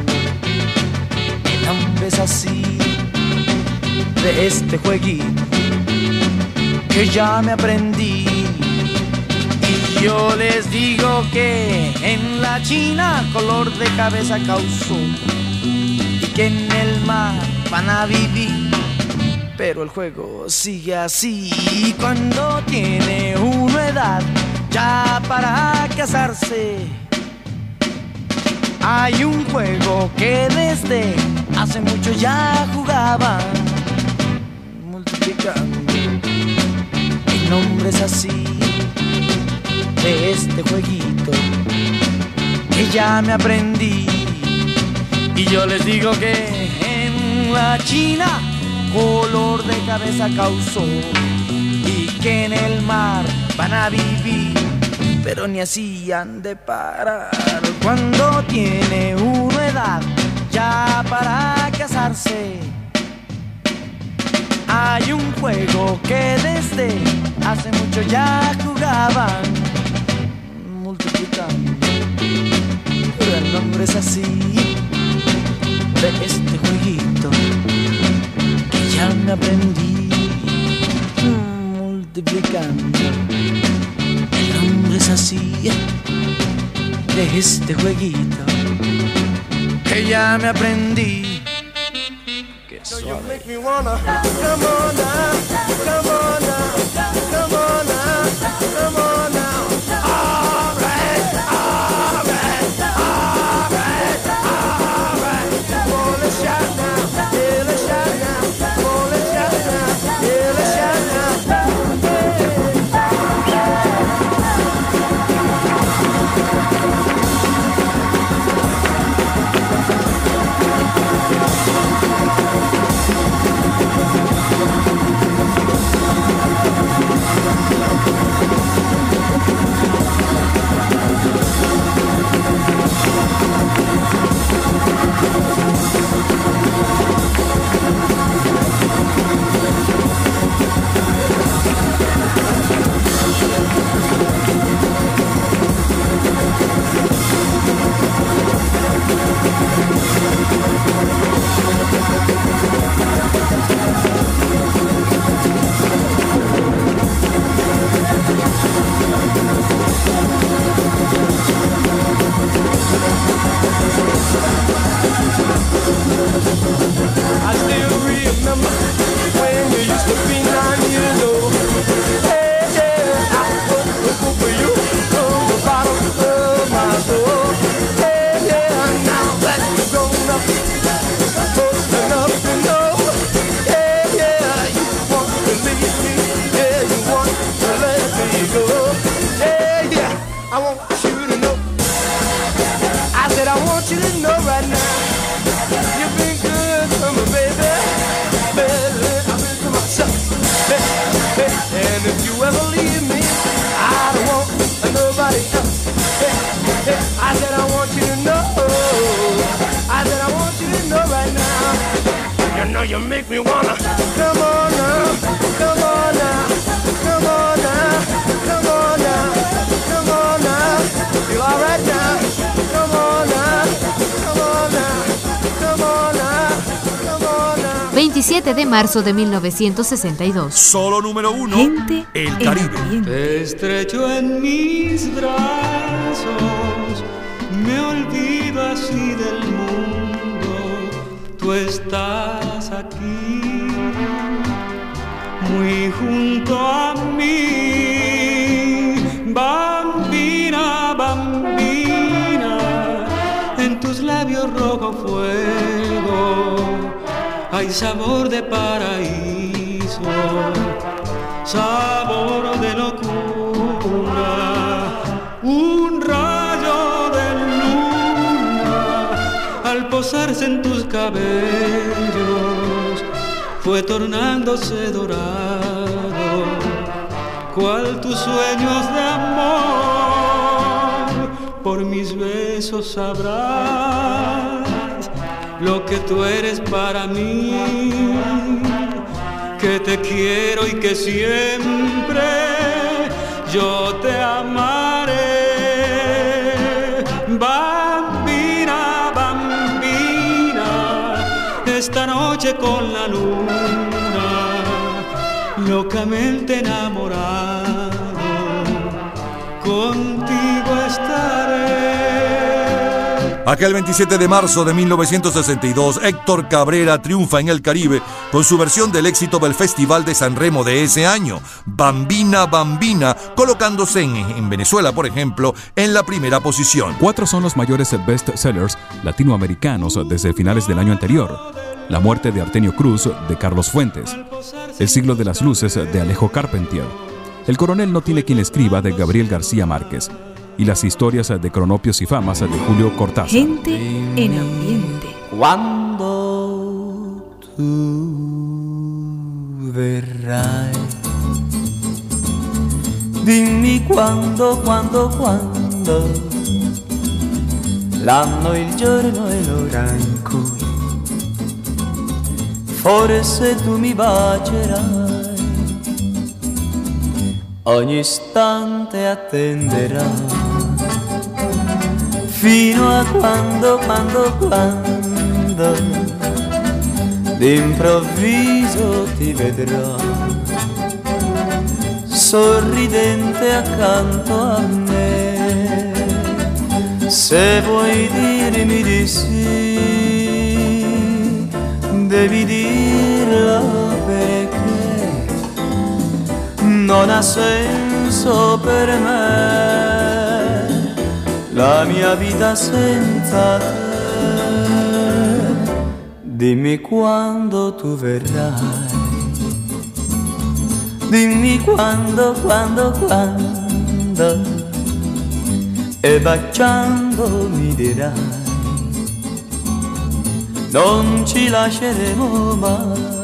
nombres así de este jueguito que ya me aprendí. Y yo les digo que en la China color de cabeza causó y que en el mar van a vivir pero el juego sigue así. Y cuando tiene uno edad ya para casarse, hay un juego que desde hace mucho ya jugaban, multiplicando en nombres así de este jueguito que ya me aprendí. Y yo les digo que en la China color de cabeza causó y que en el mar van a vivir, pero ni así han de parar cuando tiene uno edad ya para casarse. Hay un juego que desde hace mucho ya jugaban, multiplicando, pero el nombre es así de este jueguito ya me aprendí multiplicando. El nombre es así de este jueguito que ya me aprendí. Que suave. I still remember when you used to be nine years old. You make me wanna. Come on now, come on now, come on now, come on now, come on now. Feel alright now. Come on now, come on now, come on now, come on now. 27 de marzo de 1962. Solo número uno. Gente El Caribe. Te estrecho en mis brazos, me olvido así del estás aquí, muy junto a mí, bambina, bambina, en tus labios rojo fuego, hay sabor de paraíso sabor de locura, en tus cabellos fue tornándose dorado, cual tus sueños de amor, por mis besos sabrás lo que tú eres para mí que te quiero y que siempre yo te amaré. Noche con la luna, locamente enamorado, contigo estaré. Aquel 27 de marzo de 1962, Héctor Cabrera triunfa en el Caribe con su versión del éxito del Festival de San Remo de ese año, Bambina Bambina, colocándose en, en Venezuela, por ejemplo, en la primera posición. Cuatro son los mayores bestsellers latinoamericanos desde finales del año anterior. La muerte de Artenio Cruz de Carlos Fuentes. El siglo de las luces de Alejo Carpentier. El coronel no tiene quien le escriba de Gabriel García Márquez. Y las historias de cronopios y famas de Julio Cortázar. Gente en ambiente. Quando tu verrai, dimmi quando, quando, quando, l'anno, il giorno e l'ora in cui forse tu mi bacerai, ogni istante attenderai fino a quando, quando, quando d'improvviso ti vedrò sorridente accanto a me. Se vuoi dirmi di sì, devi dirlo perché non ha senso per me. La mia vita senza te. Dimmi quando tu verrai, dimmi quando, quando, quando, e baciando mi dirai, non ci lasceremo mai.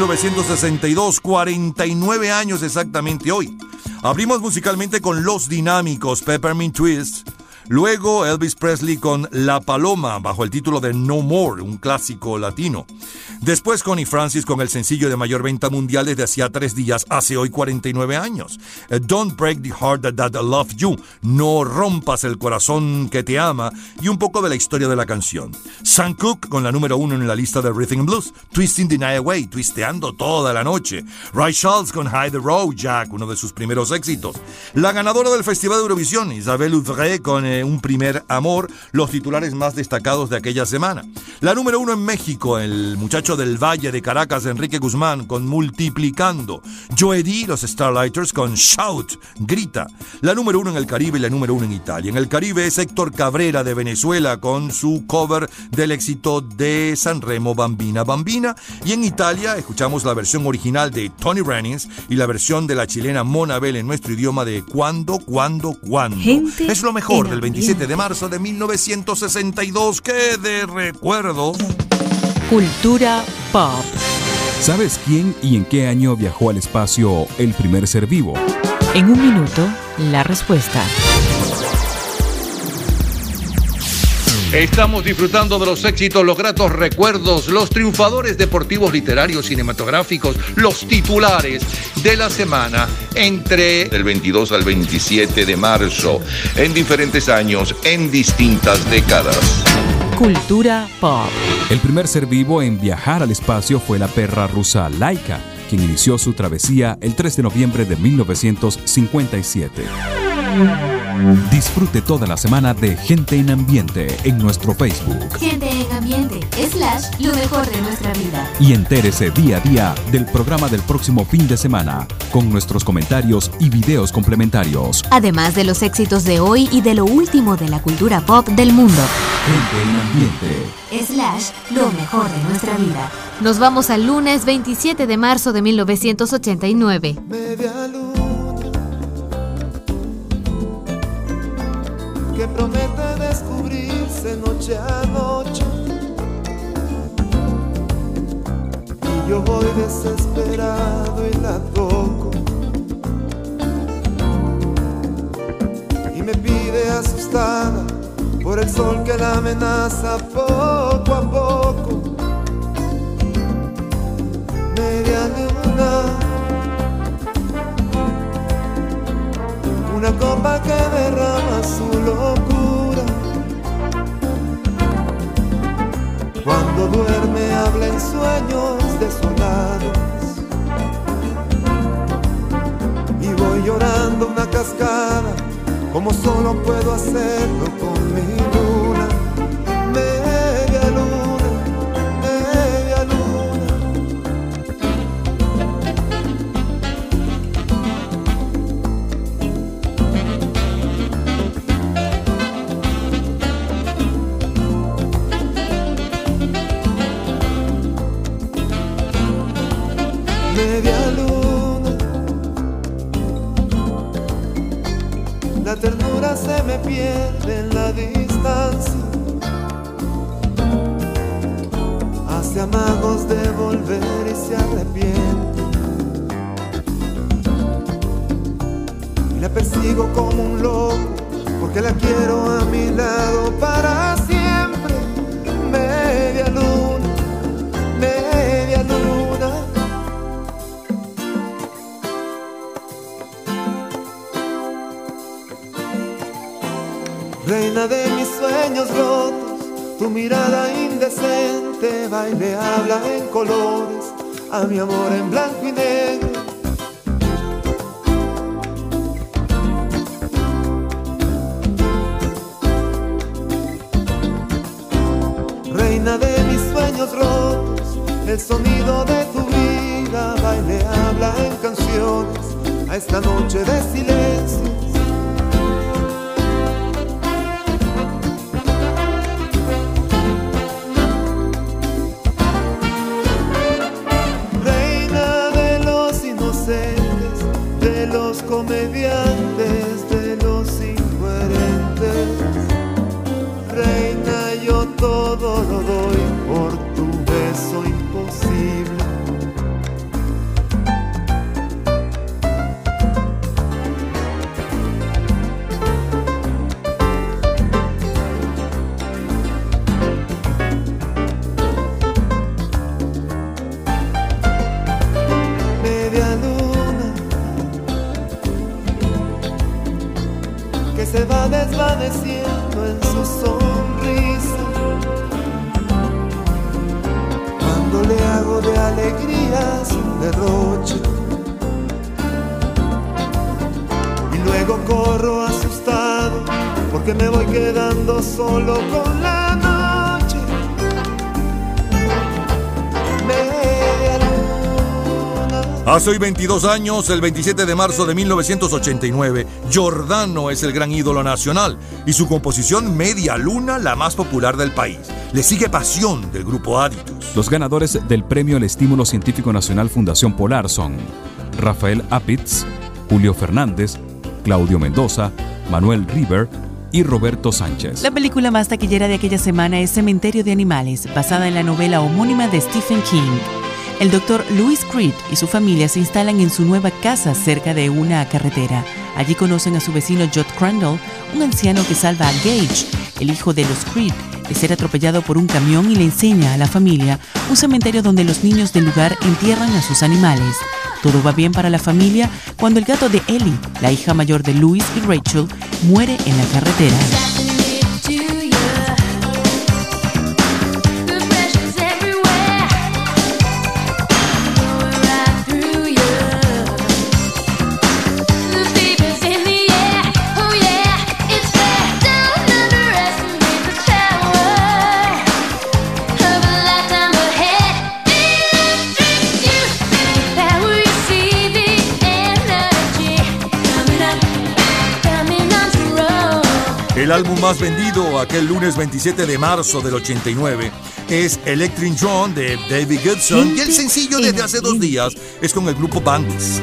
1962, 49 años exactamente hoy. Abrimos musicalmente con Los Dinámicos, Peppermint Twist. Luego Elvis Presley con La Paloma, bajo el título de No More, un clásico latino. Después Connie Francis con el sencillo de mayor venta mundial desde hacía tres días, hace hoy 49 años. Eh, Don't Break the Heart That Loves You, No rompas el corazón que te ama, y un poco de la historia de la canción. Sam Cooke con la número uno en la lista de Rhythm Blues, Twisting the Night Away, twisteando toda la noche. Ray Charles con High the Road Jack, uno de sus primeros éxitos. La ganadora del Festival de Eurovisión, Isabelle Oudrey con eh, Un Primer Amor, los titulares más destacados de aquella semana. La número uno en México, el muchacho del Valle de Caracas, Enrique Guzmán, con Multiplicando. Joe D, los Starlighters, con Shout, Grita. La número uno en el Caribe y la número uno en Italia. En el Caribe es Héctor Cabrera de Venezuela con su cover del éxito de Sanremo Bambina Bambina. Y en Italia escuchamos la versión original de Tony Rennings y la versión de la chilena Mona Bell en nuestro idioma de Cuando, Cuando, Cuando. Gente es lo mejor del 27 de marzo de 1962 que de recuerdo. Cultura pop. ¿Sabes quién y en qué año viajó al espacio el primer ser vivo? En un minuto, la respuesta. Estamos disfrutando de los éxitos, los gratos recuerdos, los triunfadores deportivos, literarios, cinematográficos, los titulares de la semana entre el 22 al 27 de marzo, en diferentes años, en distintas décadas. Cultura pop. El primer ser vivo en viajar al espacio fue la perra rusa Laika, quien inició su travesía el 3 de noviembre de 1957. Disfrute toda la semana de Gente en Ambiente en nuestro Facebook Gente en ambiente, slash, lo mejor de nuestra vida. y entérese día a día del programa del próximo fin de semana con nuestros comentarios y videos complementarios. Además de los éxitos de hoy y de lo último de la cultura pop del mundo. Gente en Ambiente. Slash, lo mejor de nuestra vida. Nos vamos al lunes 27 de marzo de 1989. media luna que promete descubrirse noche a noche. Y yo voy desesperado y la toco. Y me pide asustada por el sol que la amenaza poco a poco. Media luna. Una copa que derrama su locura. Cuando duerme habla en sueños desolados. Y voy llorando una cascada, como solo puedo hacerlo con me pierde en la distancia. Hace amagos de volver y se arrepiente. Y la persigo como un loco porque la quiero a mi lado para Reina de mis sueños rotos, tu mirada indecente, baile, habla en colores, a mi amor en blanco y negro. Reina de mis sueños rotos, el sonido de tu vida, baile, habla en canciones, a esta noche de silencio. Hace hoy 22 años, el 27 de marzo de 1989, Giordano es el gran ídolo nacional y su composición Media Luna la más popular del país. Le sigue Pasión del grupo Aditus. Los ganadores del Premio al Estímulo Científico Nacional Fundación Polar son Rafael Apitz, Julio Fernández, Claudio Mendoza, Manuel River y Roberto Sánchez. La película más taquillera de aquella semana es Cementerio de Animales, basada en la novela homónima de Stephen King. El doctor Louis Creed y su familia se instalan en su nueva casa cerca de una carretera. Allí conocen a su vecino Judd Crandall, un anciano que salva a Gage, el hijo de los Creed, de ser atropellado por un camión y le enseña a la familia un cementerio donde los niños del lugar entierran a sus animales. Todo va bien para la familia cuando el gato de Ellie, la hija mayor de Louis y Rachel, muere en la carretera. El álbum más vendido aquel lunes 27 de marzo del 89 es Electric John de David Gibson y el sencillo desde hace dos días es con el grupo Bangles.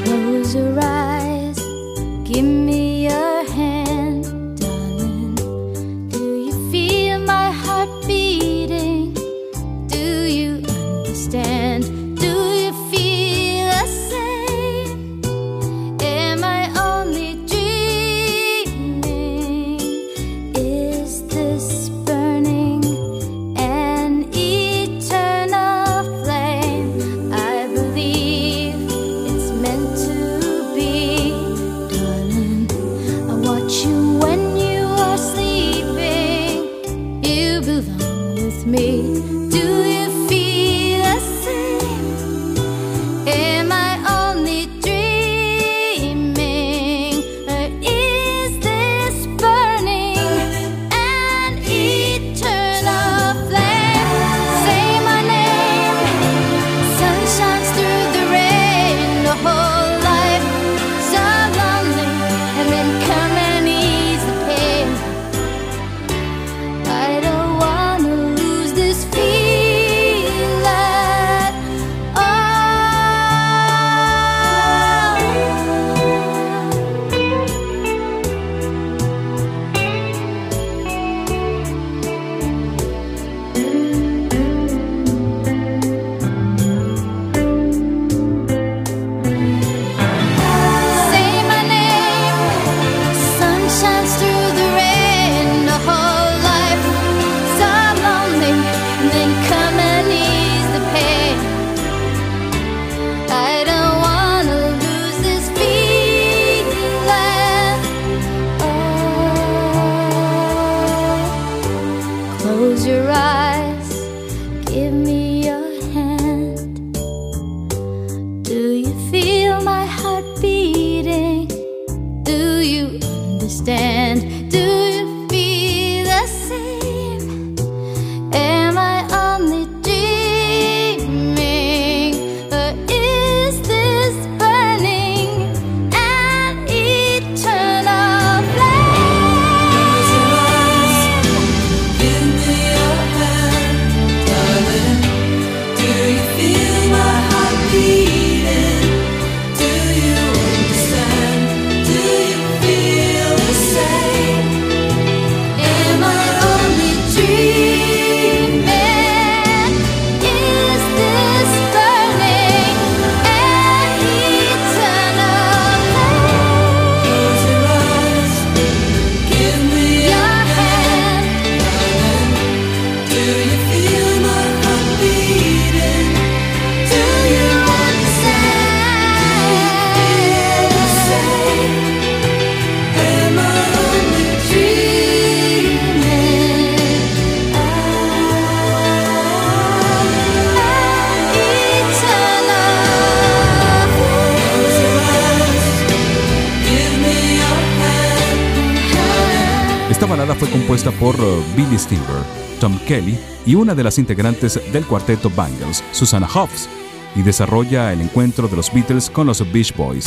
Billy Stever, Tom Kelly y una de las integrantes del cuarteto Bangles, Susanna Hoffs, y desarrolla el encuentro de los Beatles con los Beach Boys.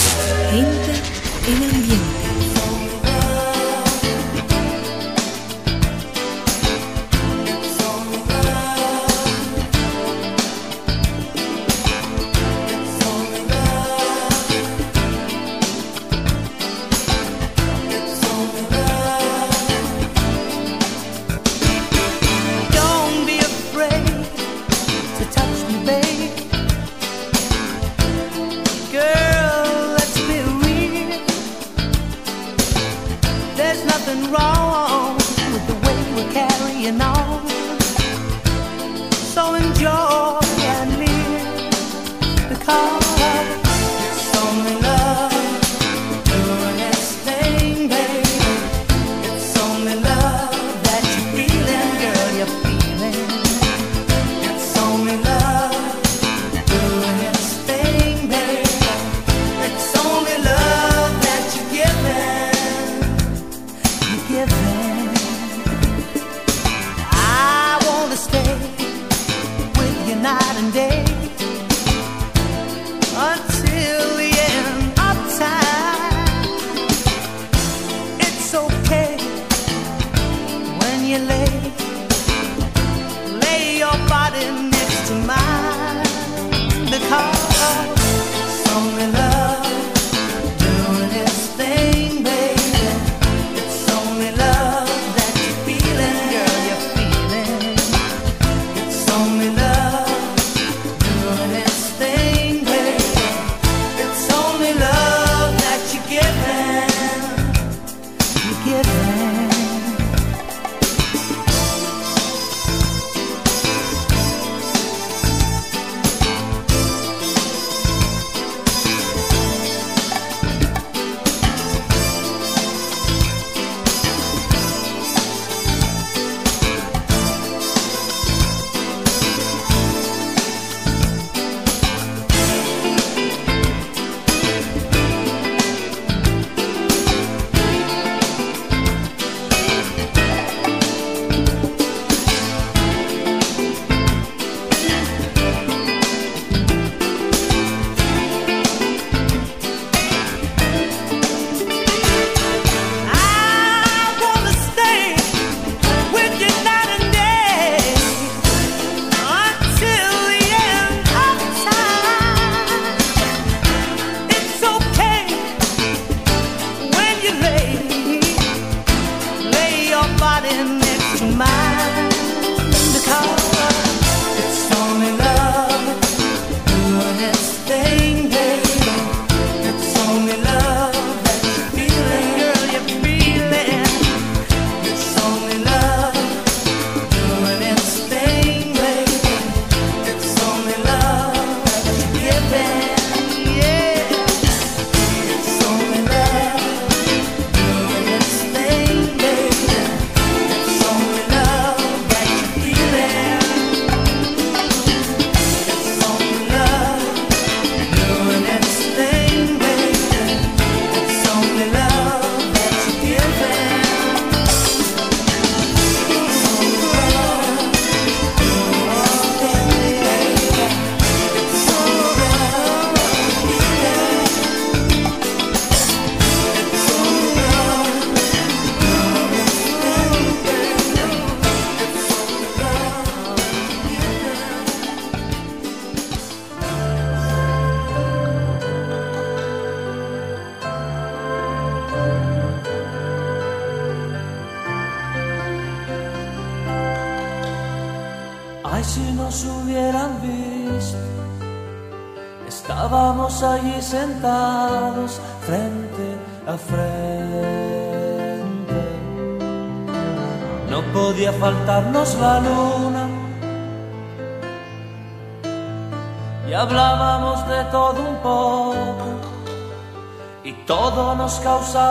高山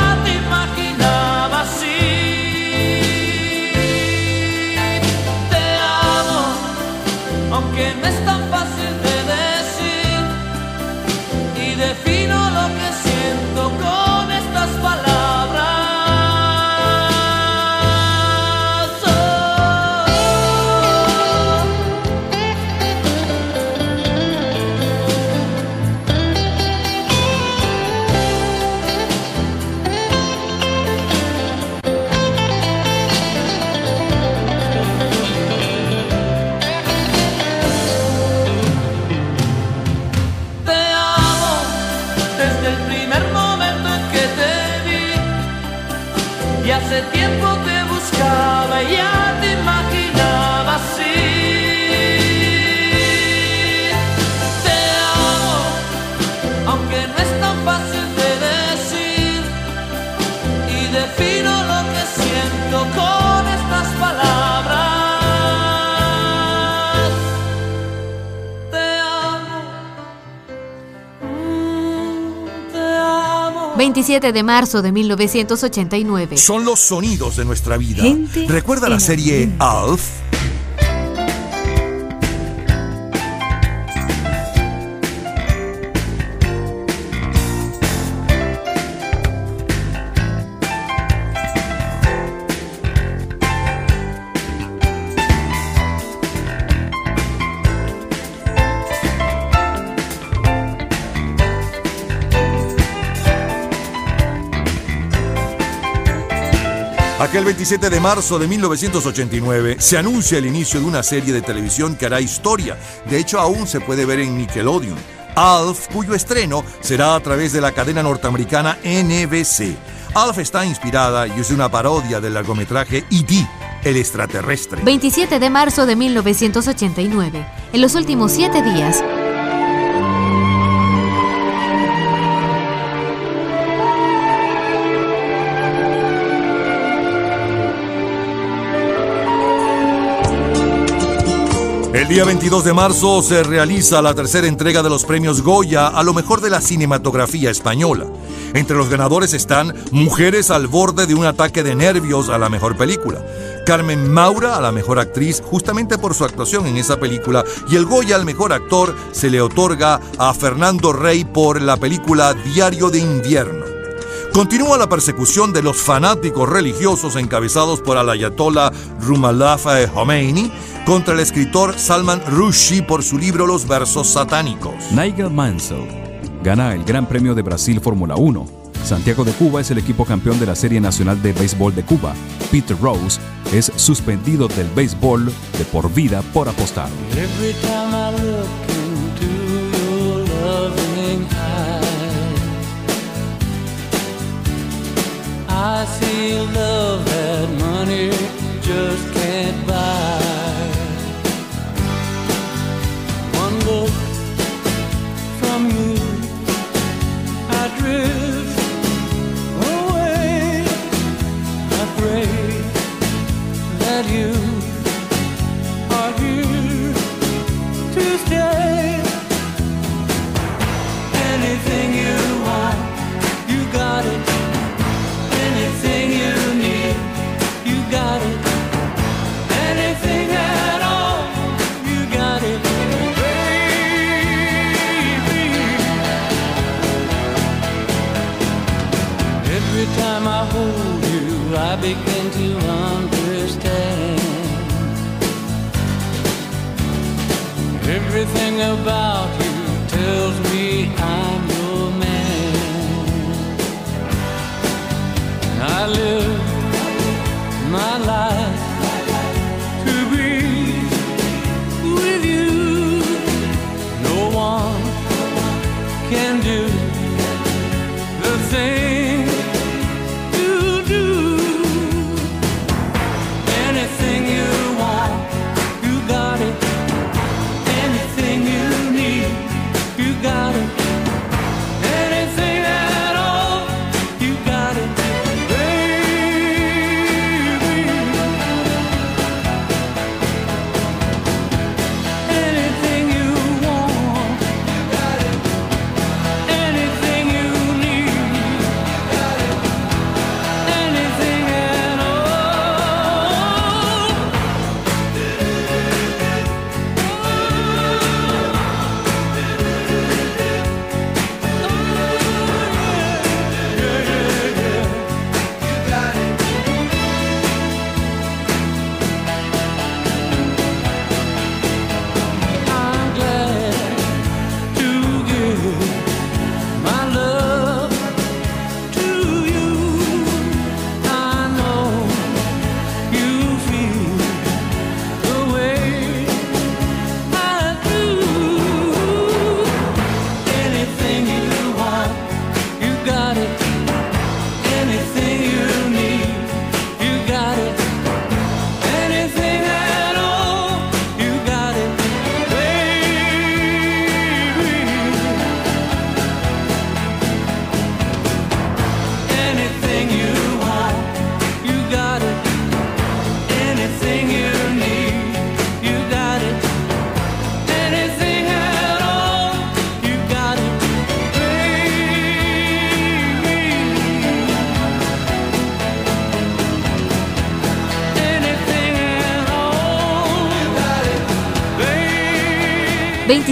27 de marzo de 1989. Son los sonidos de nuestra vida. Gente ¿Recuerda la serie Alf? Aquel 27 de marzo de 1989 se anuncia el inicio de una serie de televisión que hará historia. De hecho, aún se puede ver en Nickelodeon. Alf, cuyo estreno será a través de la cadena norteamericana NBC. Alf está inspirada y es una parodia del largometraje E.T., el extraterrestre. 27 de marzo de 1989. En los últimos siete días, El día 22 de marzo se realiza la tercera entrega de los premios Goya a lo mejor de la cinematografía española. Entre los ganadores están Mujeres al borde de un ataque de nervios a la mejor película, Carmen Maura a la mejor actriz justamente por su actuación en esa película y el Goya al mejor actor se le otorga a Fernando Rey por la película Diario de Invierno. Continúa la persecución de los fanáticos religiosos encabezados por el ayatollah Rumallah Khomeini contra el escritor Salman Rushdie por su libro Los versos satánicos. Nigel Mansell gana el Gran Premio de Brasil Fórmula 1. Santiago de Cuba es el equipo campeón de la Serie Nacional de Béisbol de Cuba. Peter Rose es suspendido del béisbol de por vida por apostar. I see love that money just can't buy. One look from you, I drift away. I pray Everything about you tells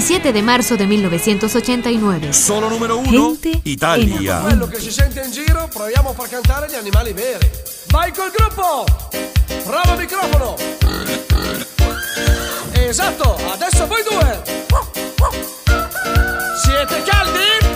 17 de marzo de 1989. Solo número uno, Gente Italia. Quello che si sente in giro, proviamo a far cantare gli animali veri. Vai col gruppo! Bravo microfono! Esatto, adesso voi due! Siete caldi?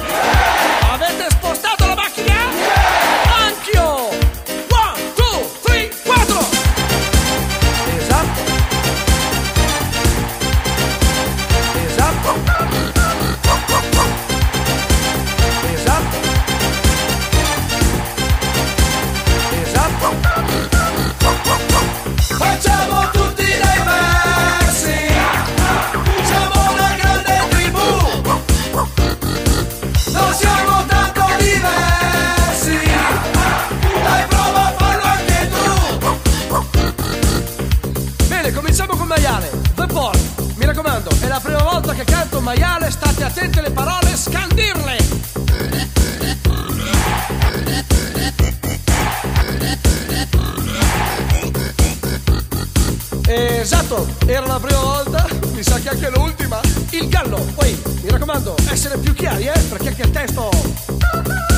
Era la prima volta, mi sa che anche l'ultima. Il gallo, poi mi raccomando, essere più chiari, eh, perché anche il testo.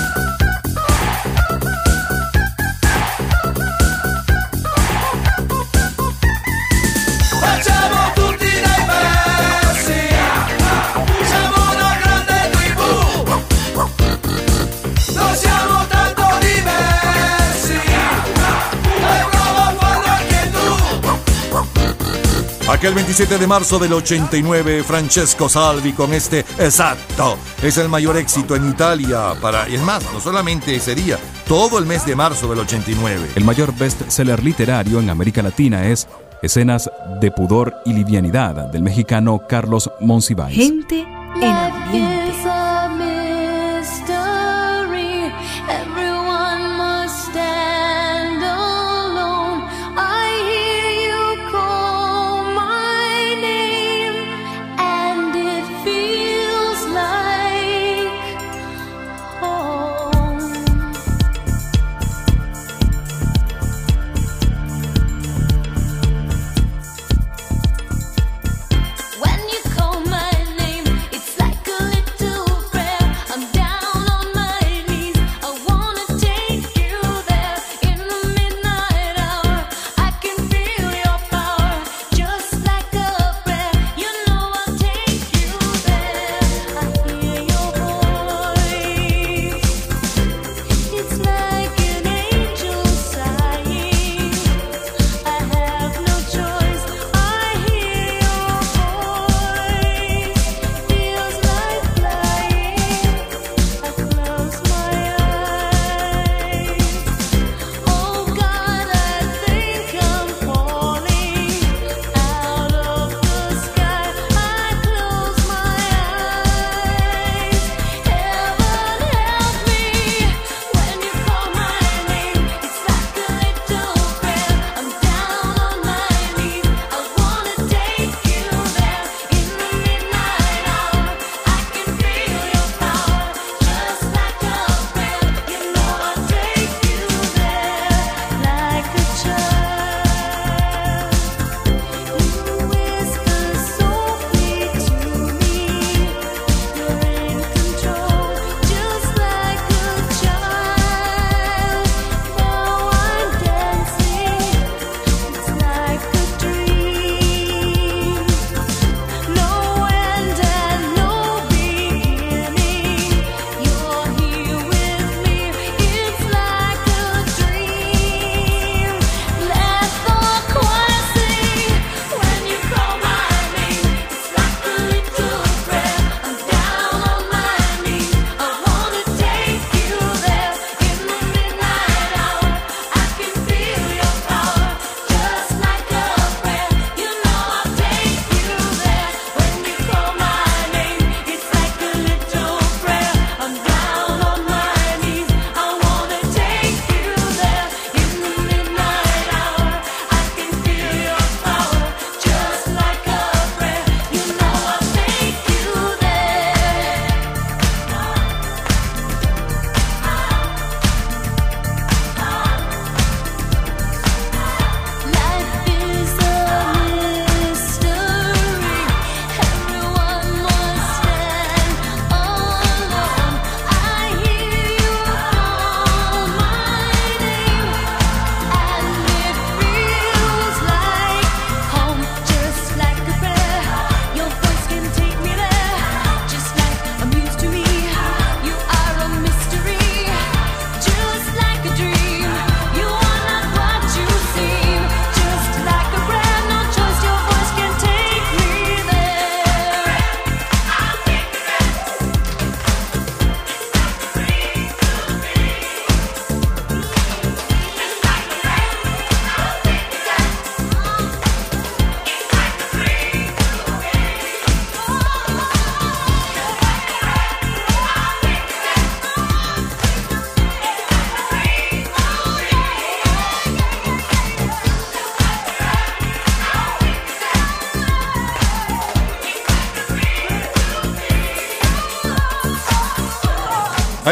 Aquel 27 de marzo del 89, Francesco Salvi con este Exacto. Es el mayor éxito en Italia para, y es más, no solamente ese día, todo el mes de marzo del 89. El mayor bestseller literario en América Latina es Escenas de pudor y livianidad del mexicano Carlos Monsiváis. Gente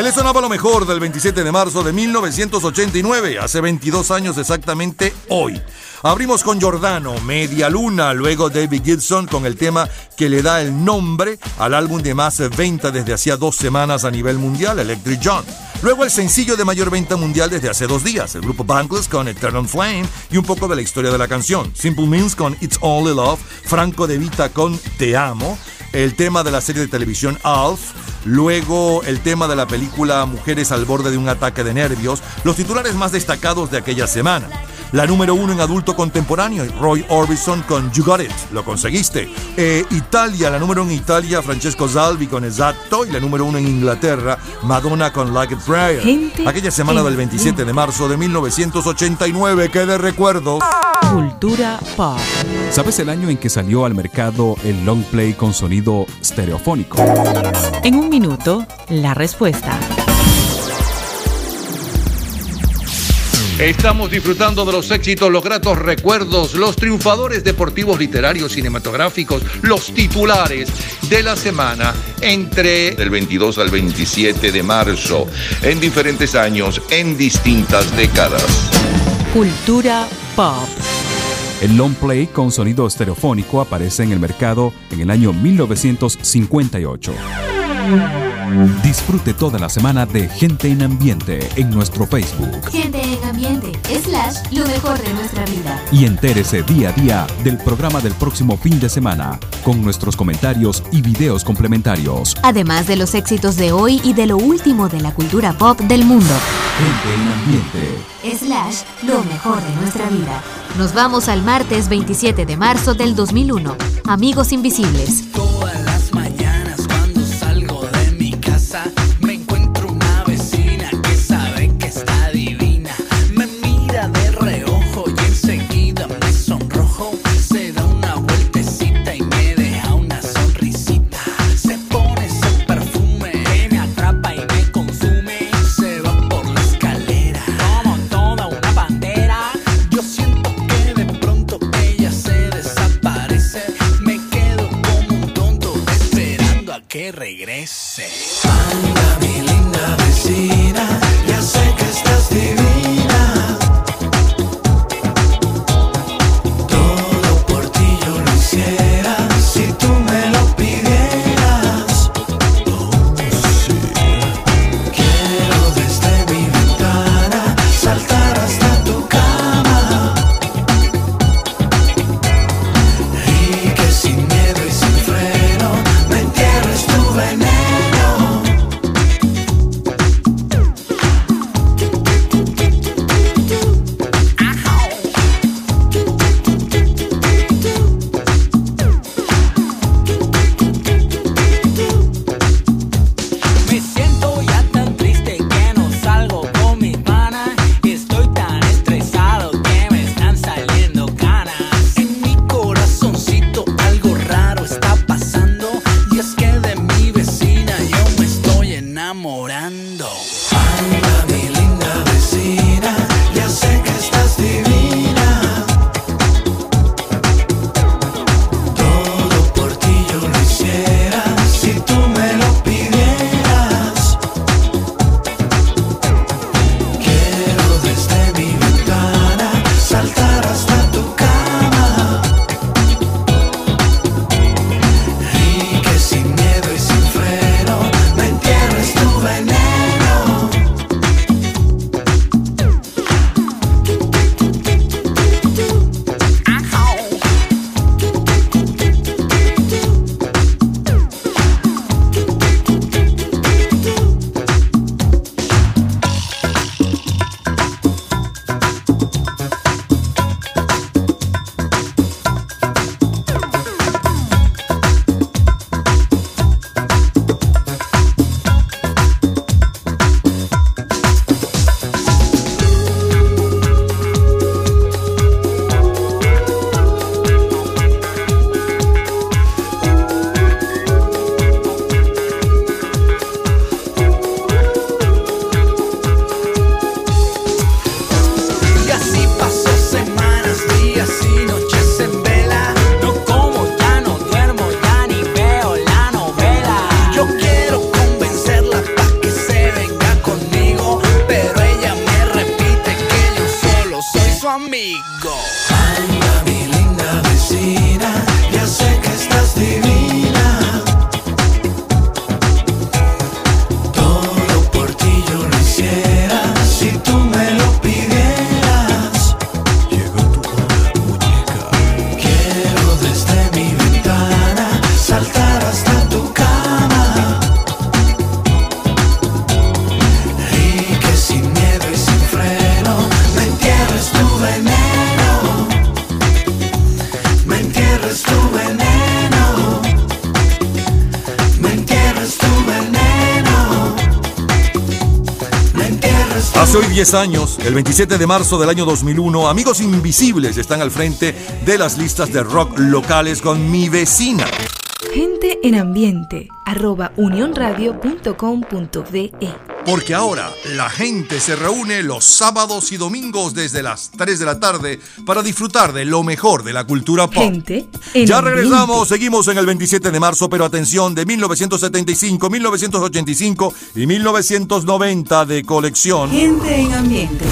Le sonaba lo mejor del 27 de marzo de 1989, hace 22 años exactamente hoy. Abrimos con Giordano, Media Luna, luego David Gibson con el tema que le da el nombre al álbum de más venta desde hacía dos semanas a nivel mundial, Electric John. Luego el sencillo de mayor venta mundial desde hace dos días, el grupo Bankless con Eternal Flame y un poco de la historia de la canción. Simple Means con It's in Love, Franco De Vita con Te Amo, el tema de la serie de televisión Alf, luego el tema de la película Mujeres al borde de un ataque de nervios, los titulares más destacados de aquella semana. La número uno en adulto contemporáneo, Roy Orbison con You Got It, lo conseguiste. Eh, Italia, la número uno en Italia, Francesco Salvi con Esatto. Y la número uno en Inglaterra, Madonna con Like a Prayer. Aquella semana del 27 de marzo de 1989, que de recuerdos. Cultura pop. ¿Sabes el año en que salió al mercado el long play con sonido stereofónico? En un minuto, la respuesta. Estamos disfrutando de los éxitos, los gratos recuerdos, los triunfadores deportivos, literarios, cinematográficos, los titulares de la semana entre el 22 al 27 de marzo, en diferentes años, en distintas décadas. Cultura pop. El long play con sonido stereofónico aparece en el mercado en el año 1958. Disfrute toda la semana de Gente en Ambiente en nuestro Facebook Gente en ambiente, lo mejor de nuestra vida. y entérese día a día del programa del próximo fin de semana con nuestros comentarios y videos complementarios. Además de los éxitos de hoy y de lo último de la cultura pop del mundo. Gente en Ambiente. Slash, lo mejor de nuestra vida. Nos vamos al martes 27 de marzo del 2001. Amigos Invisibles. 10 años, el 27 de marzo del año 2001, Amigos Invisibles están al frente de las listas de rock locales con Mi Vecina. Gente en ambiente, arroba unionradio.com.be. Porque ahora la gente se reúne los sábados y domingos desde las 3 de la tarde para disfrutar de lo mejor de la cultura pop. Gente en Ya ambiente. regresamos, seguimos en el 27 de marzo, pero atención, de 1975, 1985 y 1990 de colección. Gente en ambiente.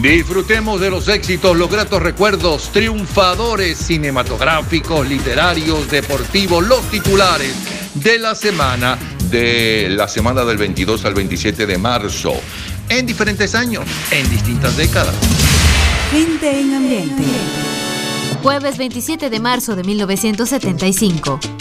Disfrutemos de los éxitos, los gratos recuerdos, triunfadores cinematográficos, literarios, deportivos, los titulares de la semana, de la semana del 22 al 27 de marzo, en diferentes años, en distintas décadas. Gente en ambiente. Jueves 27 de marzo de 1975.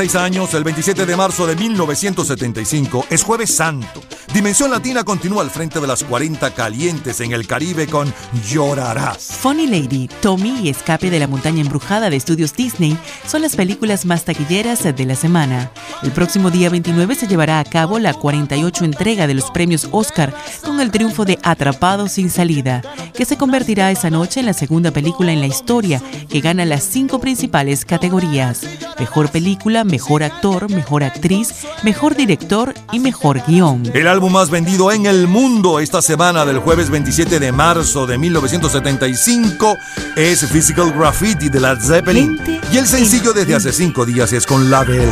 36 años, el 27 de marzo de 1975, es Jueves Santo. Dimensión Latina continúa al frente de las 40 calientes en el Caribe con Llorarás. Funny Lady, Tommy y Escape de la Montaña Embrujada de Estudios Disney son las películas más taquilleras de la semana. El próximo día 29 se llevará a cabo la 48 entrega de los premios Oscar con el triunfo de Atrapado sin salida, que se convertirá esa noche en la segunda película en la historia que gana las cinco principales categorías. Mejor película, mejor actor, mejor actriz, mejor director y mejor guion. El álbum más vendido en el mundo esta semana del jueves 27 de marzo de 1975 es Physical Graffiti de Led Zeppelin. Y el sencillo desde hace cinco días es con Label.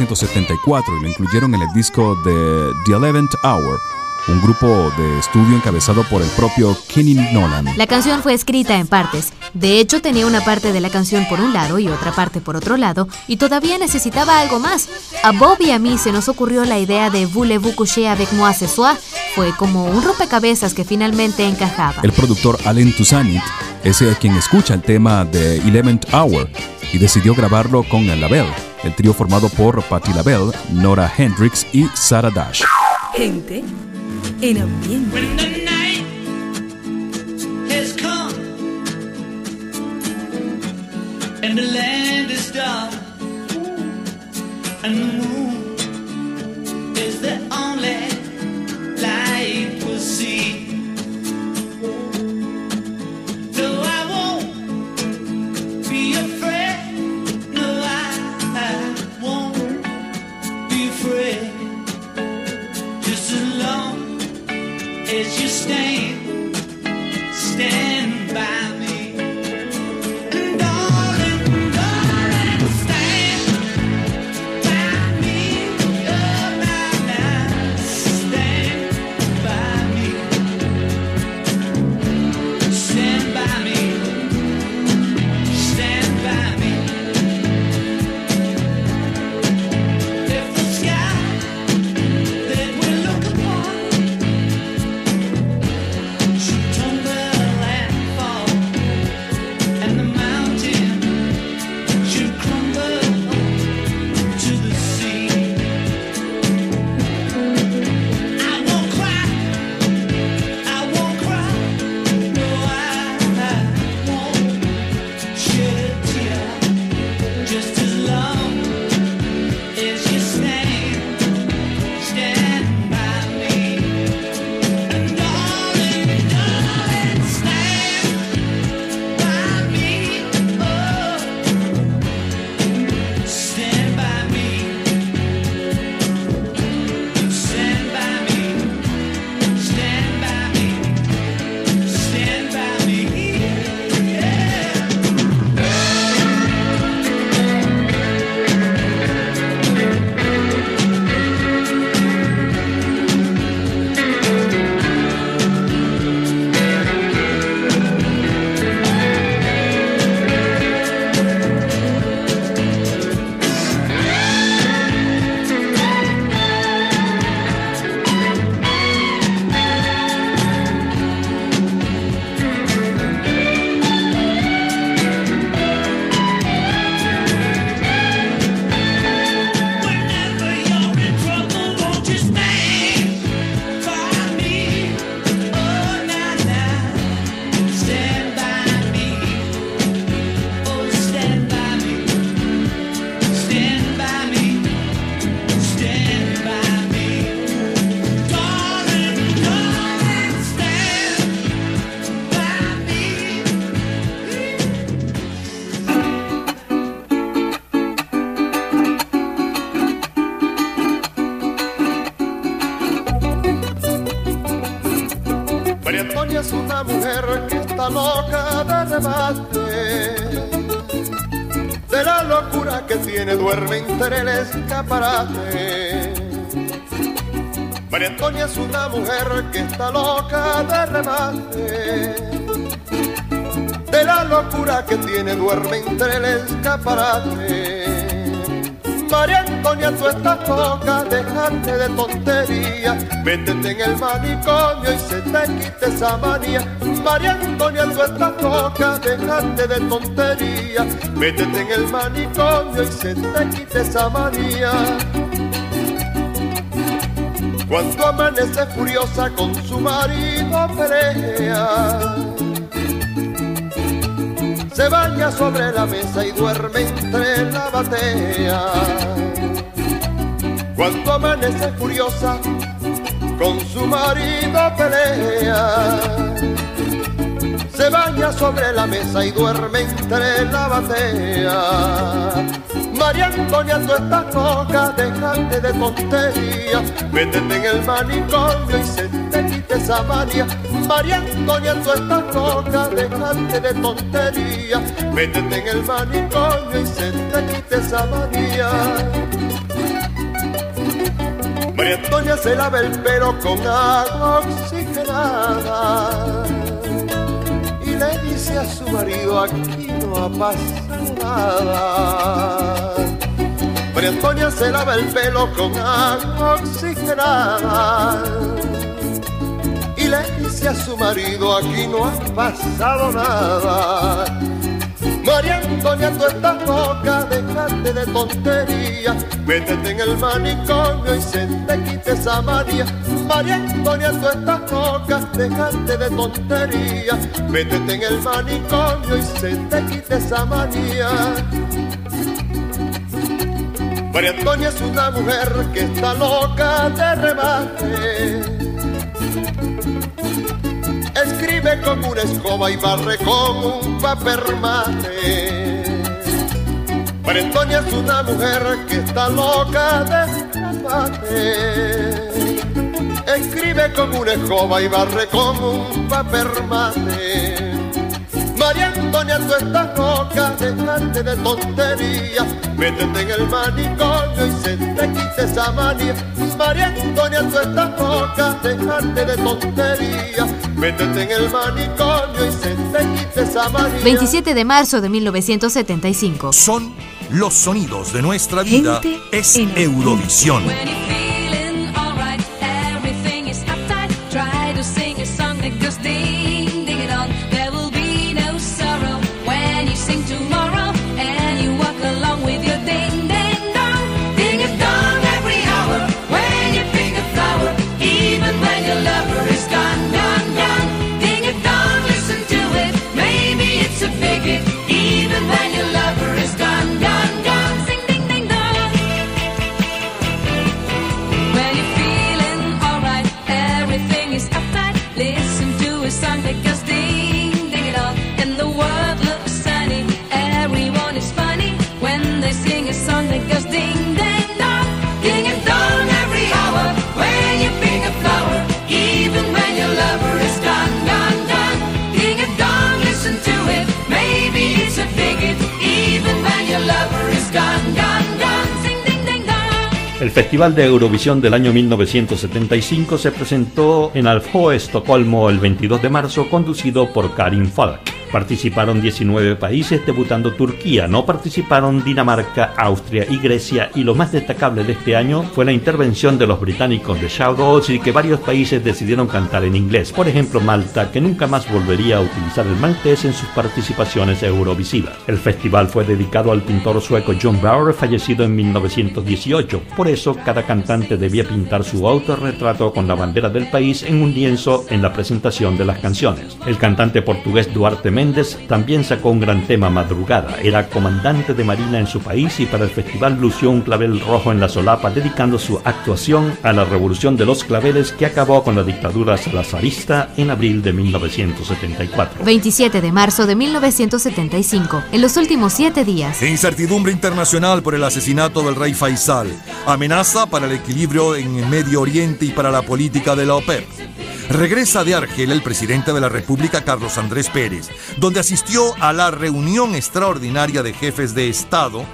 1974 y lo incluyeron en el disco de The Eleventh Hour, un grupo de estudio encabezado por el propio Kenny Nolan. La canción fue escrita en partes. De hecho, tenía una parte de la canción por un lado y otra parte por otro lado, y todavía necesitaba algo más. A Bob y a mí se nos ocurrió la idea de Voulez-vous coucher avec moi ce soir. Fue como un rompecabezas que finalmente encajaba. El productor Allen Toussaint es el quien escucha el tema de Eleventh Hour y decidió grabarlo con el Label, el trío formado por Patti LaBelle, Nora Hendrix y Sarah Dash. Gente en ambiente. Duerme entre el escaparate. María Antonia es una mujer que está loca de remate. De la locura que tiene, duerme entre el escaparate. María Antonia, tú estás loca, déjate de tontería, métete en el manicomio y se te quite esa manía. María Antonia, tú estás loca, déjate de tontería, métete en el manicomio y se te quite esa manía. Cuando amanece furiosa con su marido pelea se baña sobre la mesa y duerme entre la batea. Cuando amanece furiosa, con su marido pelea. Se baña sobre la mesa y duerme entre la batea. María Antonia, tú estás loca, déjate de tontería. Métete en el manicomio y se te quite esa manía. María Antonia, tú estás loca, déjate de tontería. Métete en el manicomio y se te quite esa manía. María Antonia se lava el pelo con agua oxigenada dice a su marido aquí no ha pasado nada. María Antonia se lava el pelo con agua oxigenada y le dice a su marido aquí no ha pasado nada. Tú estás loca, déjate de tontería, métete en el manicomio y se te quite esa manía. Tú estás loca, déjate de tontería, métete en el manicomio y se te quite esa manía. María Antonia es una mujer que está loca de remate. Escribe con una escoba y barre con un papel mate. Antonia es una mujer que está loca de remate. Escribe con una escoba y barre con un papel mate. María Antonia, tú estás loca, dejarte de tontería. Métete en el manicomio y se te quite esa manía. María Antonia, tú estás loca, dejarte de tontería. Métete en el manicomio y se te quite esa manía. 27 de marzo de 1975. Son los sonidos de nuestra vida. Gente es Eurovisión. El Festival de Eurovisión del año 1975 se presentó en Alfo, Estocolmo, el 22 de marzo, conducido por Karin Falk. Participaron 19 países, debutando Turquía. No participaron Dinamarca, Austria y Grecia. Y lo más destacable de este año fue la intervención de los británicos de Shoutouts y que varios países decidieron cantar en inglés. Por ejemplo, Malta, que nunca más volvería a utilizar el maltés en sus participaciones eurovisivas. El festival fue dedicado al pintor sueco John Bauer, fallecido en 1918. Por eso, cada cantante debía pintar su autorretrato con la bandera del país en un lienzo en la presentación de las canciones. El cantante portugués Duarte Méndez también sacó un gran tema Madrugada. Era comandante de marina en su país y para el festival lució un clavel rojo en la solapa dedicando su actuación a la revolución de los claveles que acabó con la dictadura salazarista en abril de 1974. 27 de marzo de 1975. En los últimos siete días. Incertidumbre internacional por el asesinato del rey Faisal. Amenaza para el equilibrio en el Medio Oriente y para la política de la OPEP. Regresa de Argel el presidente de la República, Carlos Andrés Pérez, donde asistió a la reunión extraordinaria de jefes de Estado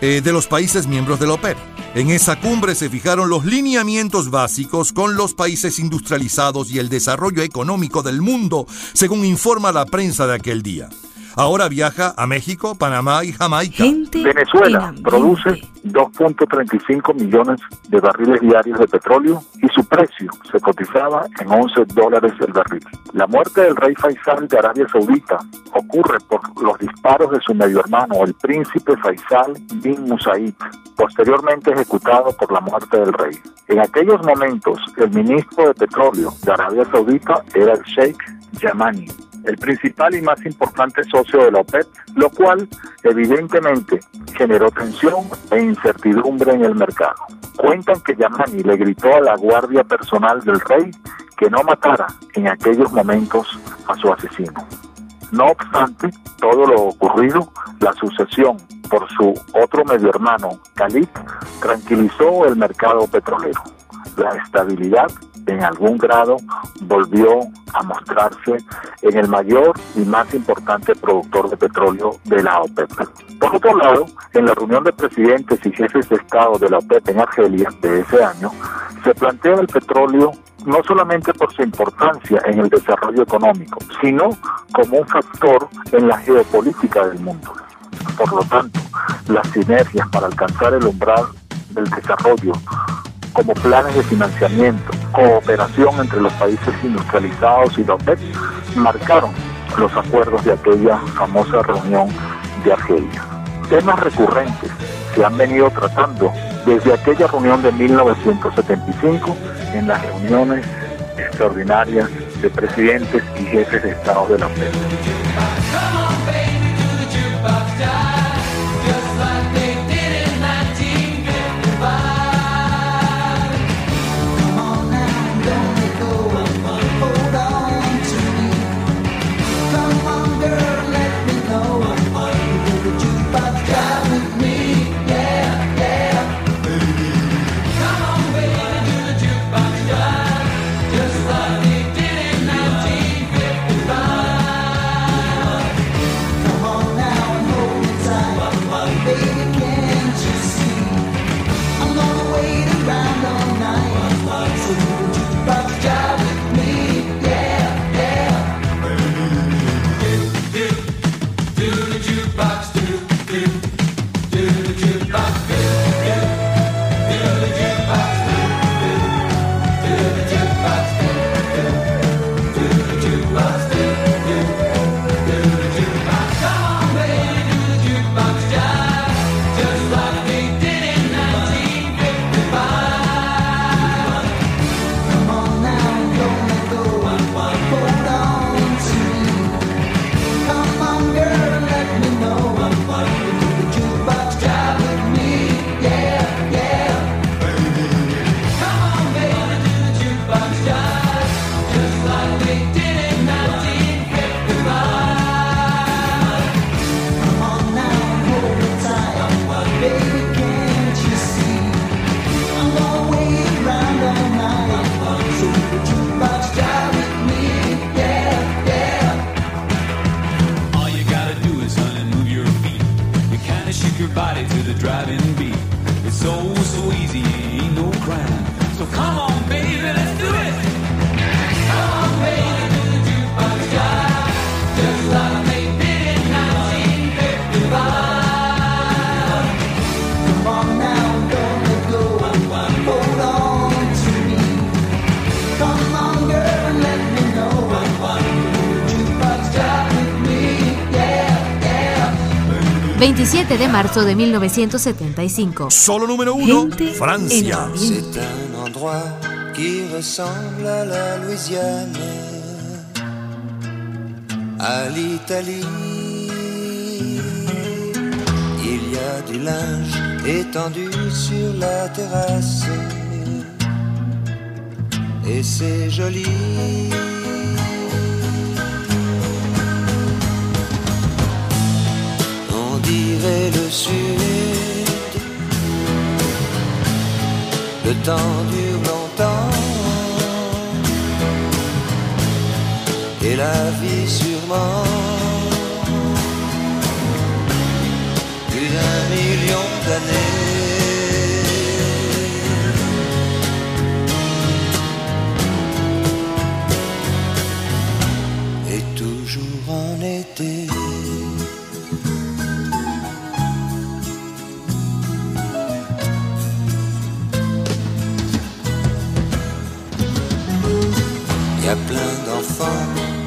eh, de los países miembros de la OPEP. En esa cumbre se fijaron los lineamientos básicos con los países industrializados y el desarrollo económico del mundo, según informa la prensa de aquel día. Ahora viaja a México, Panamá y Jamaica. Venezuela produce 2.35 millones de barriles diarios de petróleo y su precio se cotizaba en 11 dólares el barril. La muerte del rey Faisal de Arabia Saudita ocurre por los disparos de su medio hermano, el príncipe Faisal bin Musaid, posteriormente ejecutado por la muerte del rey. En aquellos momentos, el ministro de Petróleo de Arabia Saudita era el Sheikh Yamani, el principal y más importante socio de la OPEP, lo cual evidentemente generó tensión e incertidumbre en el mercado. Cuentan que Yamani le gritó a la guardia personal del rey que no matara en aquellos momentos a su asesino. No obstante todo lo ocurrido, la sucesión por su otro medio hermano, Khalid, tranquilizó el mercado petrolero. La estabilidad en algún grado volvió a mostrarse en el mayor y más importante productor de petróleo de la OPEP. Por otro lado, en la reunión de presidentes y jefes de Estado de la OPEP en Argelia de ese año, se plantea el petróleo no solamente por su importancia en el desarrollo económico, sino como un factor en la geopolítica del mundo. Por lo tanto, las sinergias para alcanzar el umbral del desarrollo, como planes de financiamiento, cooperación entre los países industrializados y la OPEP, marcaron los acuerdos de aquella famosa reunión de Argelia. Temas recurrentes se han venido tratando desde aquella reunión de 1975 en las reuniones extraordinarias de presidentes y jefes de Estado de la OPEP. 27 de marzo de 1975. Solo número uno, Francia. C'est un endroit qui ressemble à la Louisiane, à l'Italie. Il y a du linge étendu sur la terrasse, et c'est joli. Dirait le sud. Le temps dure longtemps. Et la vie sûrement. Plus d'un million d'années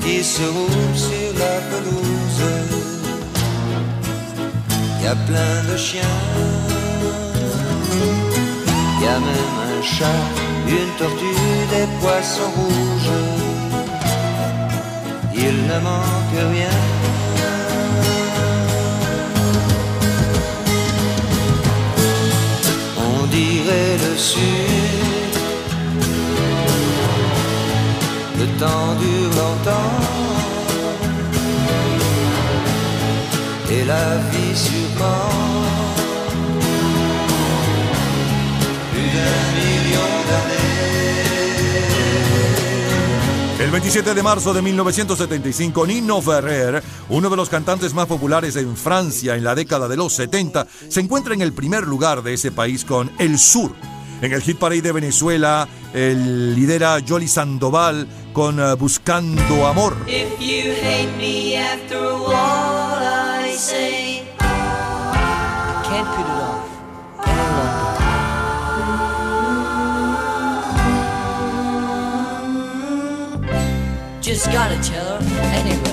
qui se roulent sur la pelouse. Y a plein de chiens. Y a même un chat, une tortue, des poissons rouges. Il ne manque rien. On dirait le sud. temps dure longtemps et la vie surprend plus d'un million d'années. El 27 de marzo de 1975, Nino Ferrer uno de los cantantes más populares en Francia en la década de los 70, se encuentra en el primer lugar de ese país con El Sur. En el hit parade de Venezuela, el lidera Jolly Sandoval con eh, Buscando Amor. If you hate me after what I say, Can't put it off Just gotta tell her anyway.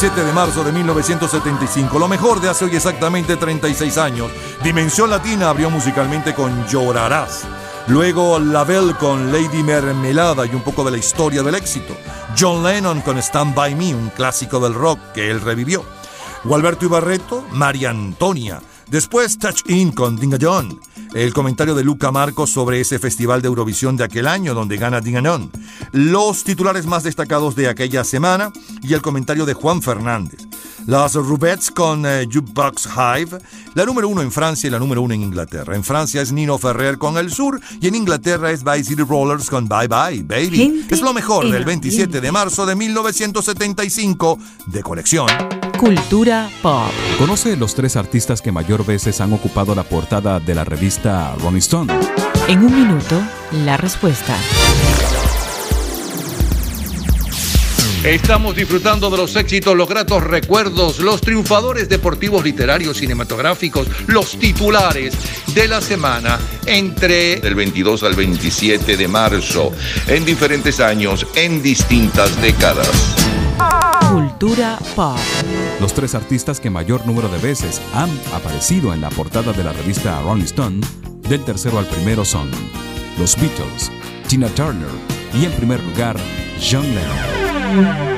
17 de marzo de 1975, lo mejor de hace hoy exactamente 36 años. Dimensión Latina abrió musicalmente con Llorarás. Luego La Belle con Lady Mermelada y un poco de la historia del éxito. John Lennon con Stand By Me, un clásico del rock que él revivió. Gualberto Ibarreto, María Antonia. Después Touch In con Dinga John. El comentario de Luca Marcos sobre ese festival de Eurovisión de aquel año donde gana Dinga John. Los titulares más destacados de aquella semana y el comentario de Juan Fernández. Las Rubettes con eh, Jukebox Hive, la número uno en Francia y la número uno en Inglaterra. En Francia es Nino Ferrer con El Sur y en Inglaterra es By City Rollers con Bye Bye Baby. Gente es lo mejor del 27 de marzo de 1975 de colección. Cultura pop. Conoce los tres artistas que mayor veces han ocupado la portada de la revista Rolling Stone. En un minuto, la respuesta. Estamos disfrutando de los éxitos, los gratos recuerdos, los triunfadores deportivos, literarios, cinematográficos, los titulares de la semana entre el 22 al 27 de marzo, en diferentes años, en distintas décadas. Los tres artistas que mayor número de veces han aparecido en la portada de la revista Rolling Stone, del tercero al primero son los Beatles, Tina Turner y en primer lugar John Lennon.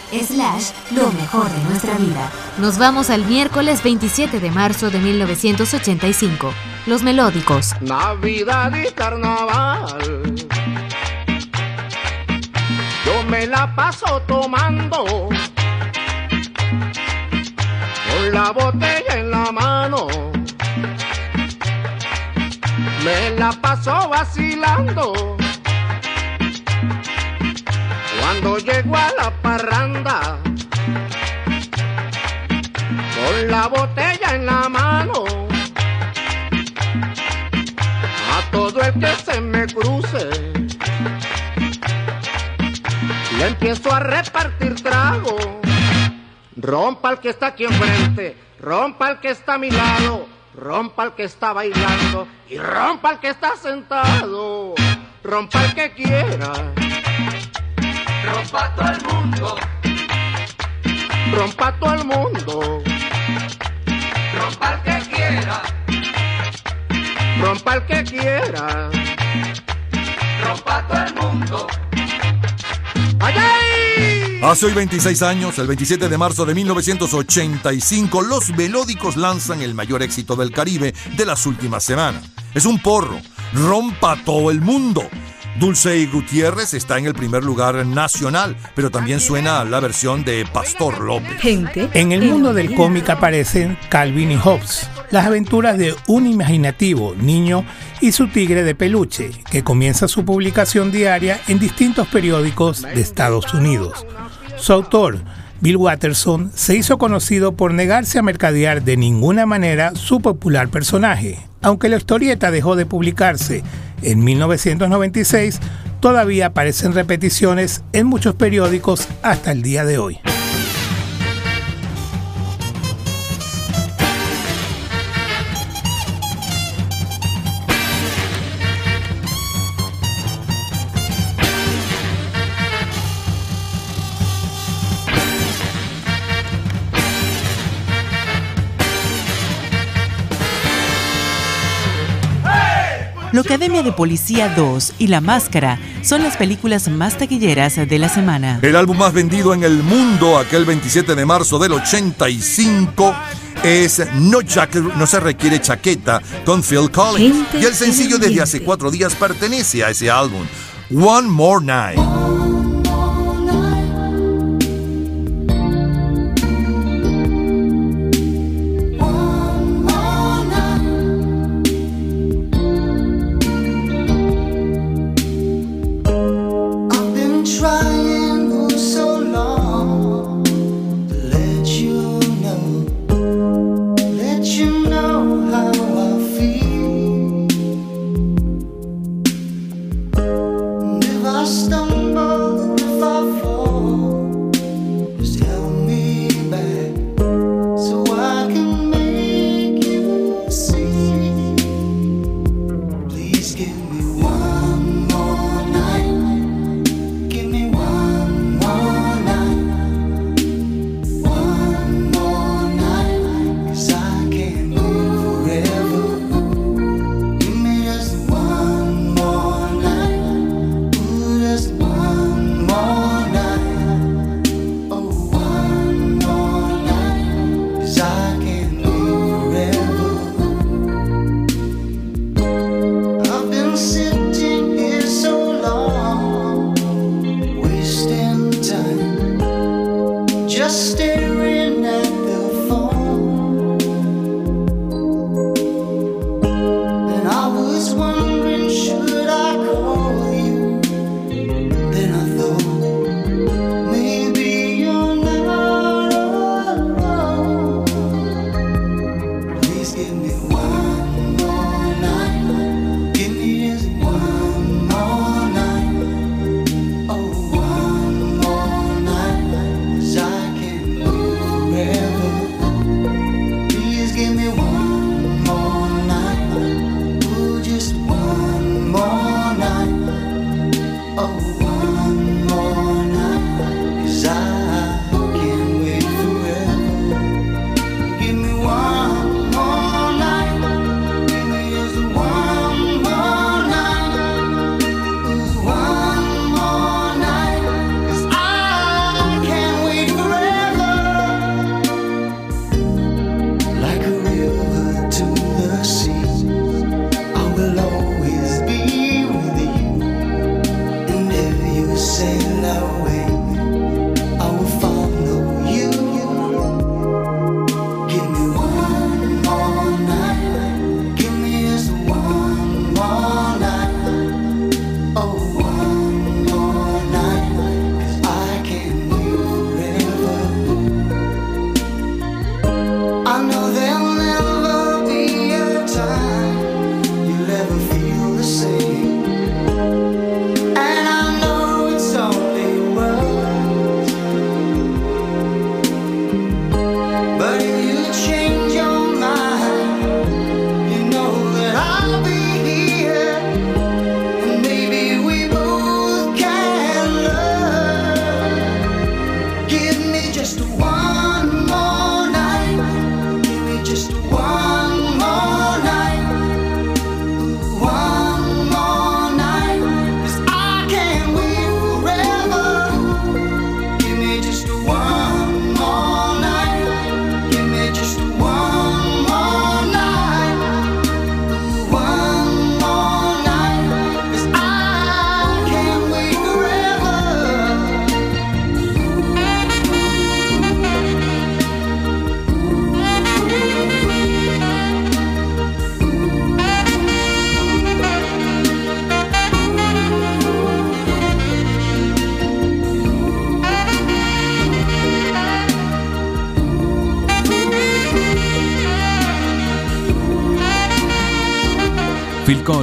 Slash, lo mejor de nuestra vida. Nos vamos al miércoles 27 de marzo de 1985. Los melódicos. Navidad y carnaval. Yo me la paso tomando con la botella en la mano. Me la paso vacilando. Cuando llego a la parranda con la botella en la mano. A todo el que se me cruce le empiezo a repartir trago. Rompa el que está aquí enfrente, rompa el que está a mi lado, rompa el que está bailando y rompa el que está sentado. Rompa el que quiera, Rompa todo el mundo, rompa todo el mundo, rompa el que quiera, rompa el que quiera. rompa todo el mundo. Hace hoy 26 años, el 27 de marzo de 1985, los Melódicos lanzan el mayor éxito del Caribe de las últimas semanas. Es un porro, rompa todo el mundo. Dulce y Gutiérrez está en el primer lugar nacional, pero también suena la versión de Pastor López. Gente. En el mundo del cómic aparecen Calvin y Hobbes, las aventuras de un imaginativo niño y su tigre de peluche, que comienza su publicación diaria en distintos periódicos de Estados Unidos. Su autor, Bill Watterson, se hizo conocido por negarse a mercadear de ninguna manera su popular personaje. Aunque la historieta dejó de publicarse en 1996, todavía aparecen repeticiones en muchos periódicos hasta el día de hoy. La Academia de Policía 2 y La Máscara son las películas más taquilleras de la semana. El álbum más vendido en el mundo aquel 27 de marzo del 85 es No, Jacket- no se requiere chaqueta con Phil Collins. Gente Y el sencillo en desde hace cuatro días pertenece a ese álbum. One More Night.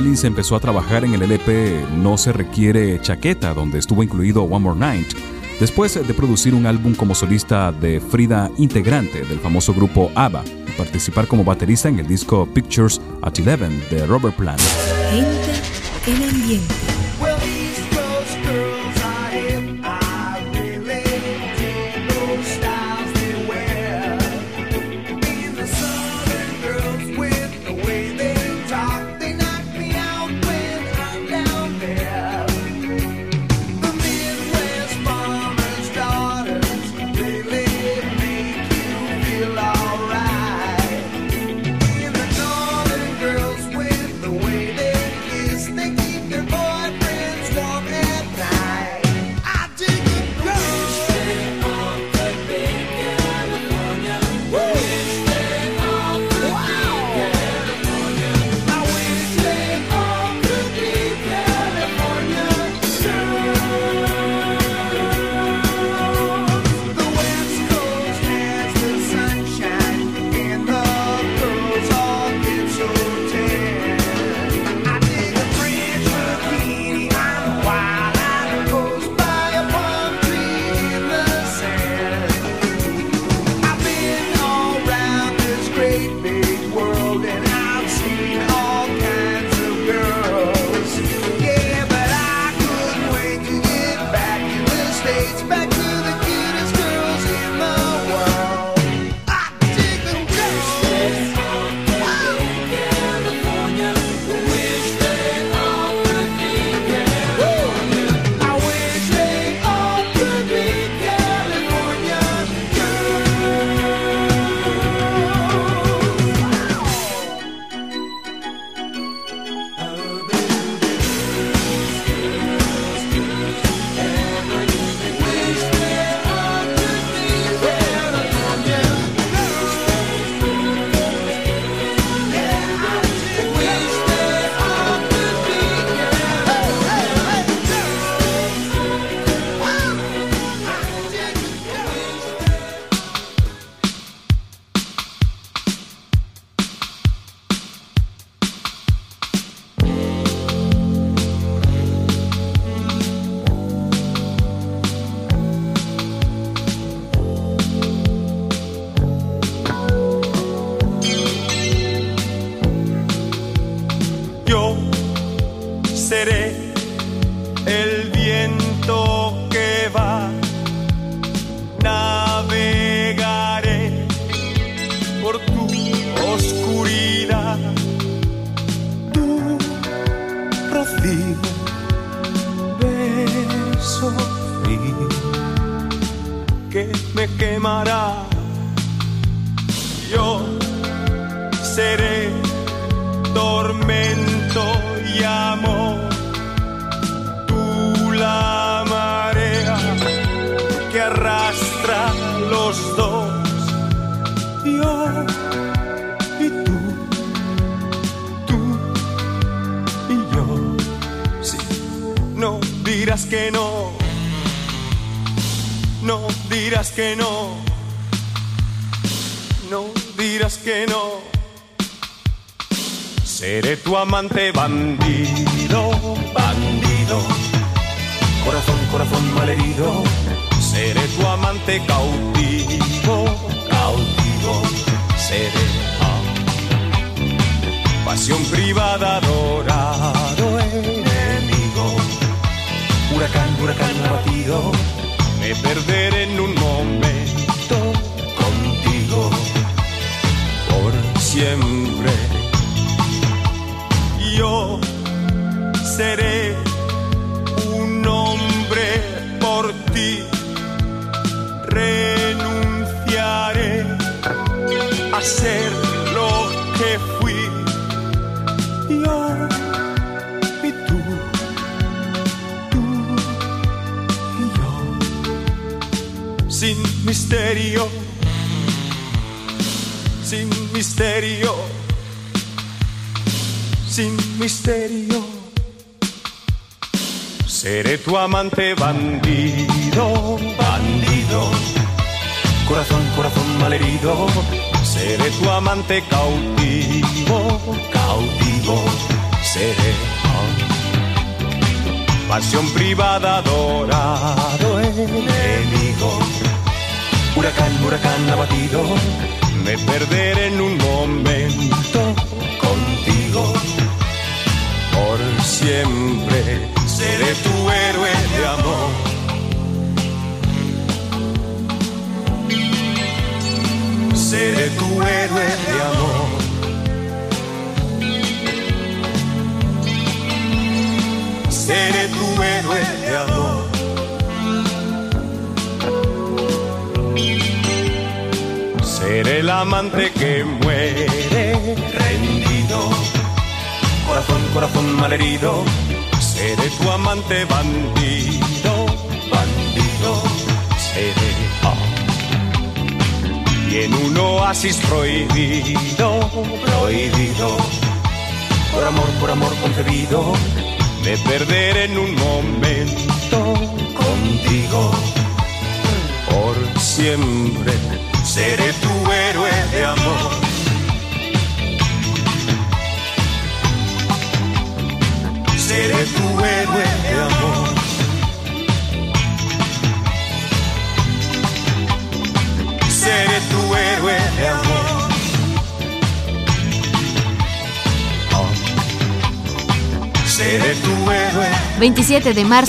Collins empezó a trabajar en el LP No se requiere chaqueta, donde estuvo incluido One More Night, después de producir un álbum como solista de Frida, integrante del famoso grupo ABBA, y participar como baterista en el disco Pictures at Eleven de Robert Plant.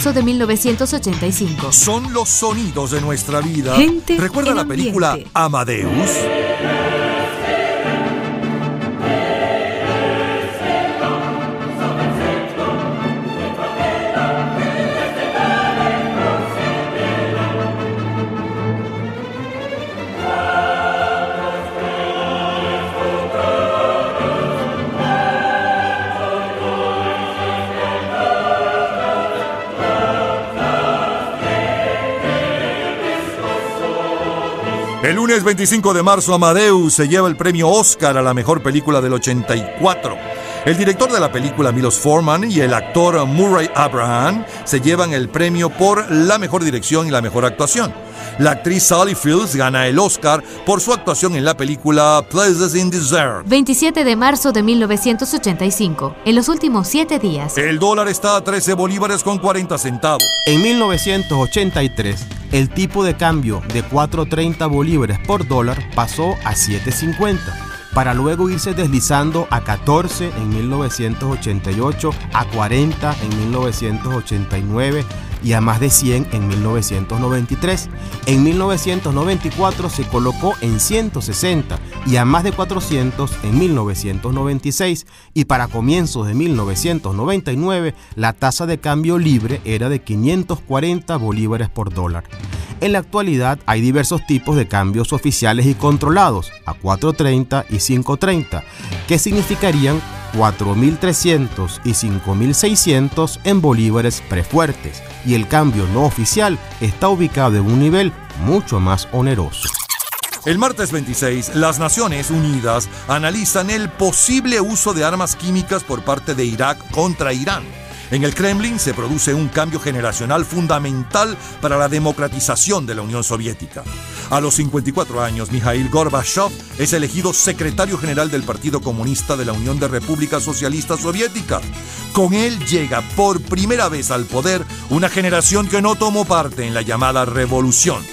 Marzo de 1985. Son los sonidos de nuestra vida. Gente ¿Recuerda la película ambiente. Amadeus? El lunes 25 de marzo, Amadeus se lleva el premio Oscar a la mejor película del 84. El director de la película, Milos Forman, y el actor Murray Abraham se llevan el premio por la mejor dirección y la mejor actuación. La actriz Sally Fields gana el Oscar por su actuación en la película Places in Desert. 27 de marzo de 1985. En los últimos siete días. El dólar está a 13 bolívares con 40 centavos. En 1983, el tipo de cambio de 4.30 bolívares por dólar pasó a 7.50, para luego irse deslizando a 14 en 1988, a 40 en 1989 y a más de 100 en 1993. En 1994 se colocó en 160 y a más de 400 en 1996 y para comienzos de 1999 la tasa de cambio libre era de 540 bolívares por dólar. En la actualidad hay diversos tipos de cambios oficiales y controlados, a 4.30 y 5.30, que significarían 4.300 y 5.600 en bolívares prefuertes, y el cambio no oficial está ubicado en un nivel mucho más oneroso. El martes 26, las Naciones Unidas analizan el posible uso de armas químicas por parte de Irak contra Irán. En el Kremlin se produce un cambio generacional fundamental para la democratización de la Unión Soviética. A los 54 años, Mikhail Gorbachev es elegido secretario general del Partido Comunista de la Unión de Repúblicas Socialistas Soviéticas. Con él llega por primera vez al poder una generación que no tomó parte en la llamada revolución.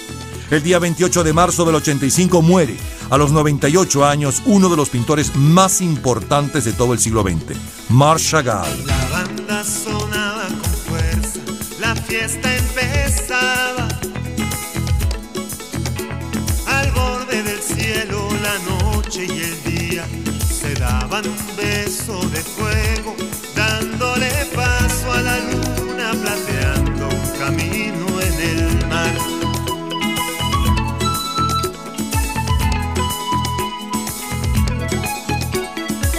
El día 28 de marzo del 85 muere, a los 98 años, uno de los pintores más importantes de todo el siglo XX, Marc Chagall. Sonaba con fuerza, la fiesta empezaba. Al borde del cielo la noche y el día se daban un beso de fuego, dándole paso a la luna, plateando un camino en el mar.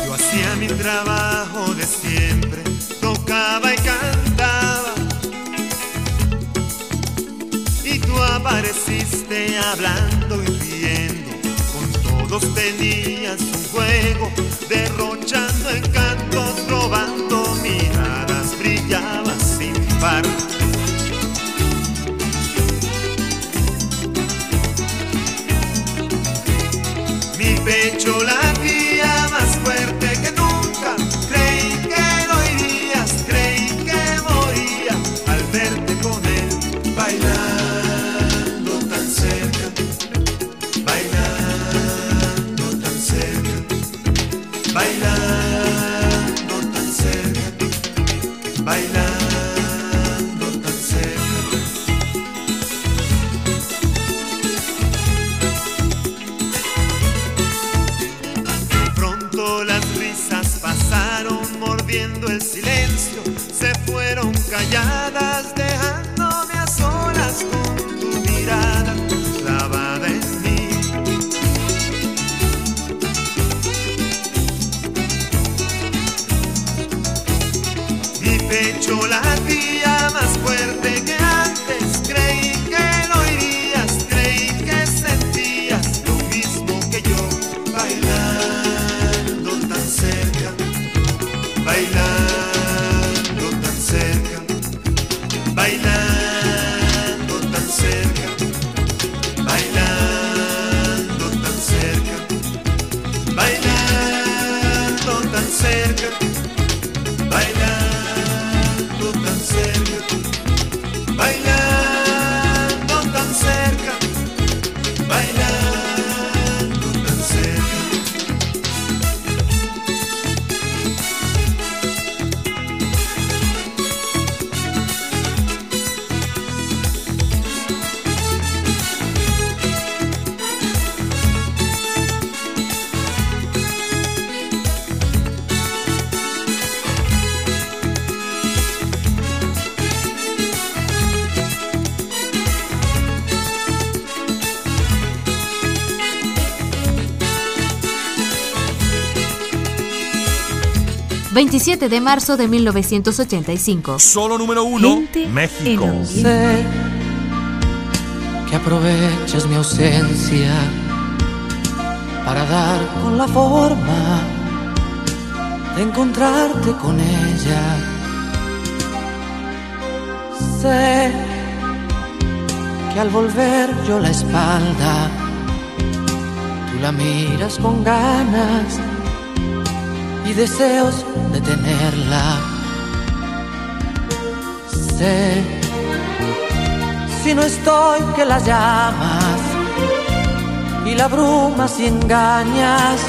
Yo hacía mi trabajo hablando y riendo. Con todos tenías un juego, derrochando encantos, 27 de marzo de 1985. Solo número uno, México. Sé que aprovechas mi ausencia para dar con la forma de encontrarte con ella. Sé que al volver yo la espalda, tú la miras con ganas y deseos de tenerla. Sé si no estoy que la llamas y la abrumas y engañas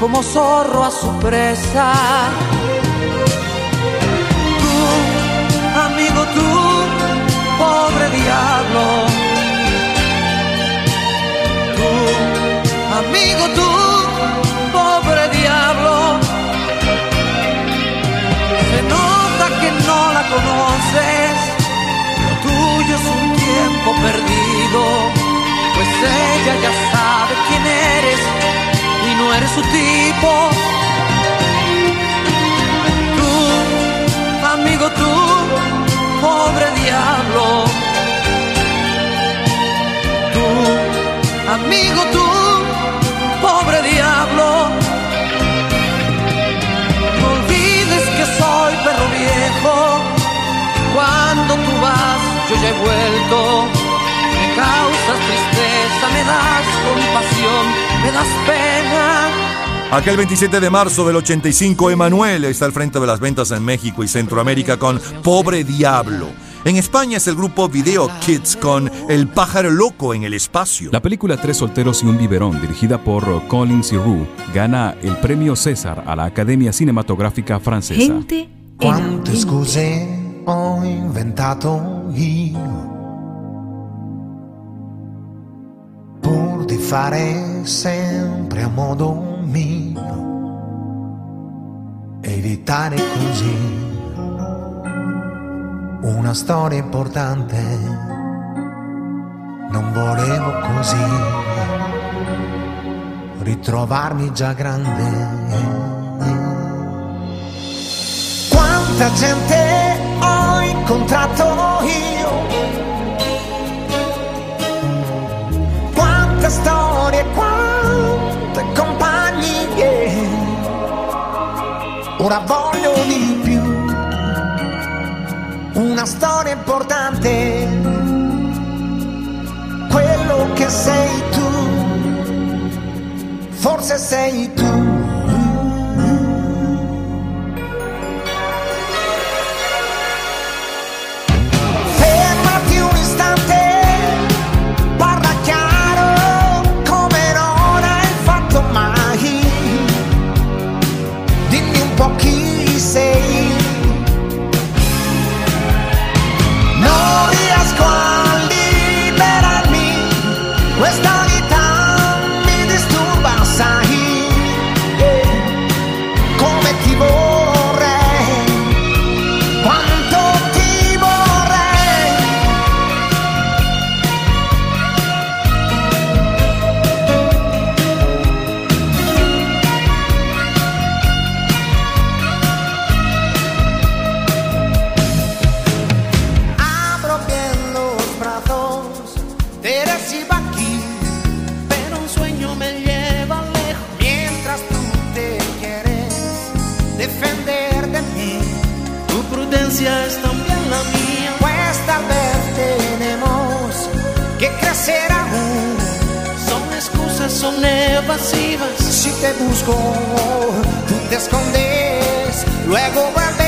como zorro a su presa. Tú, amigo, tú, pobre diablo. Perdido, pues ella ya sabe quién eres y no eres su tipo. Tú, amigo, tú, pobre diablo. Tú, amigo, tú, pobre diablo. No olvides que soy perro viejo. Cuando tú vas, yo ya he vuelto. Causas tristeza, me das compasión, me das pena. Aquel 27 de marzo del 85, Emanuel está al frente de las ventas en México y Centroamérica con Pobre Diablo. En España es el grupo Video Kids con El pájaro loco en el espacio. La película Tres solteros y un biberón, dirigida por Collins y Roux, gana el premio César a la Academia Cinematográfica Francesa. Quante scuse ho inventato io fare sempre a modo mio, evitare così una storia importante. Non volevo così ritrovarmi già grande. Quanta gente ho incontrato io, storie, quante compagnie. Ora voglio di più, una storia importante, quello che sei tu, forse sei tu. Son evasivas. Si te busco, tú te escondes, luego vuelves.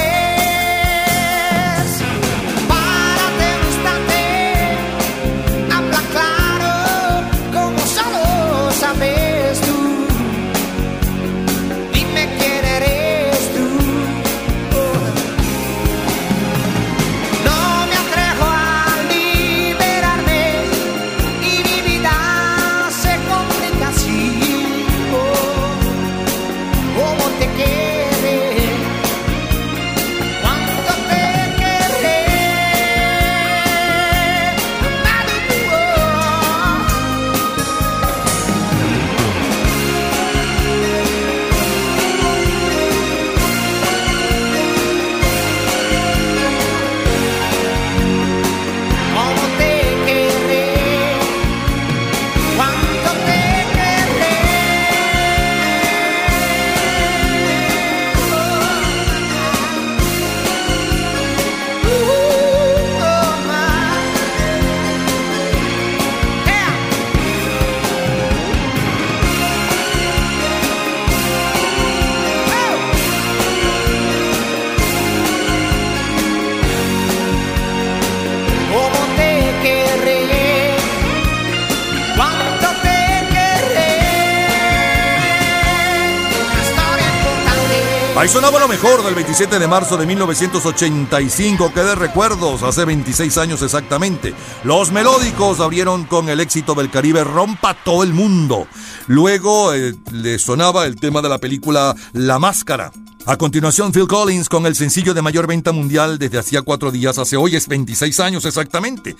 Ahí sonaba lo mejor del 27 de marzo de 1985, que de recuerdos, hace 26 años exactamente. Los melódicos abrieron con el éxito del Caribe Rompa todo el mundo. Luego eh, le sonaba el tema de la película La Máscara. A continuación, Phil Collins con el sencillo de mayor venta mundial desde hacía cuatro días, hace hoy es 26 años exactamente.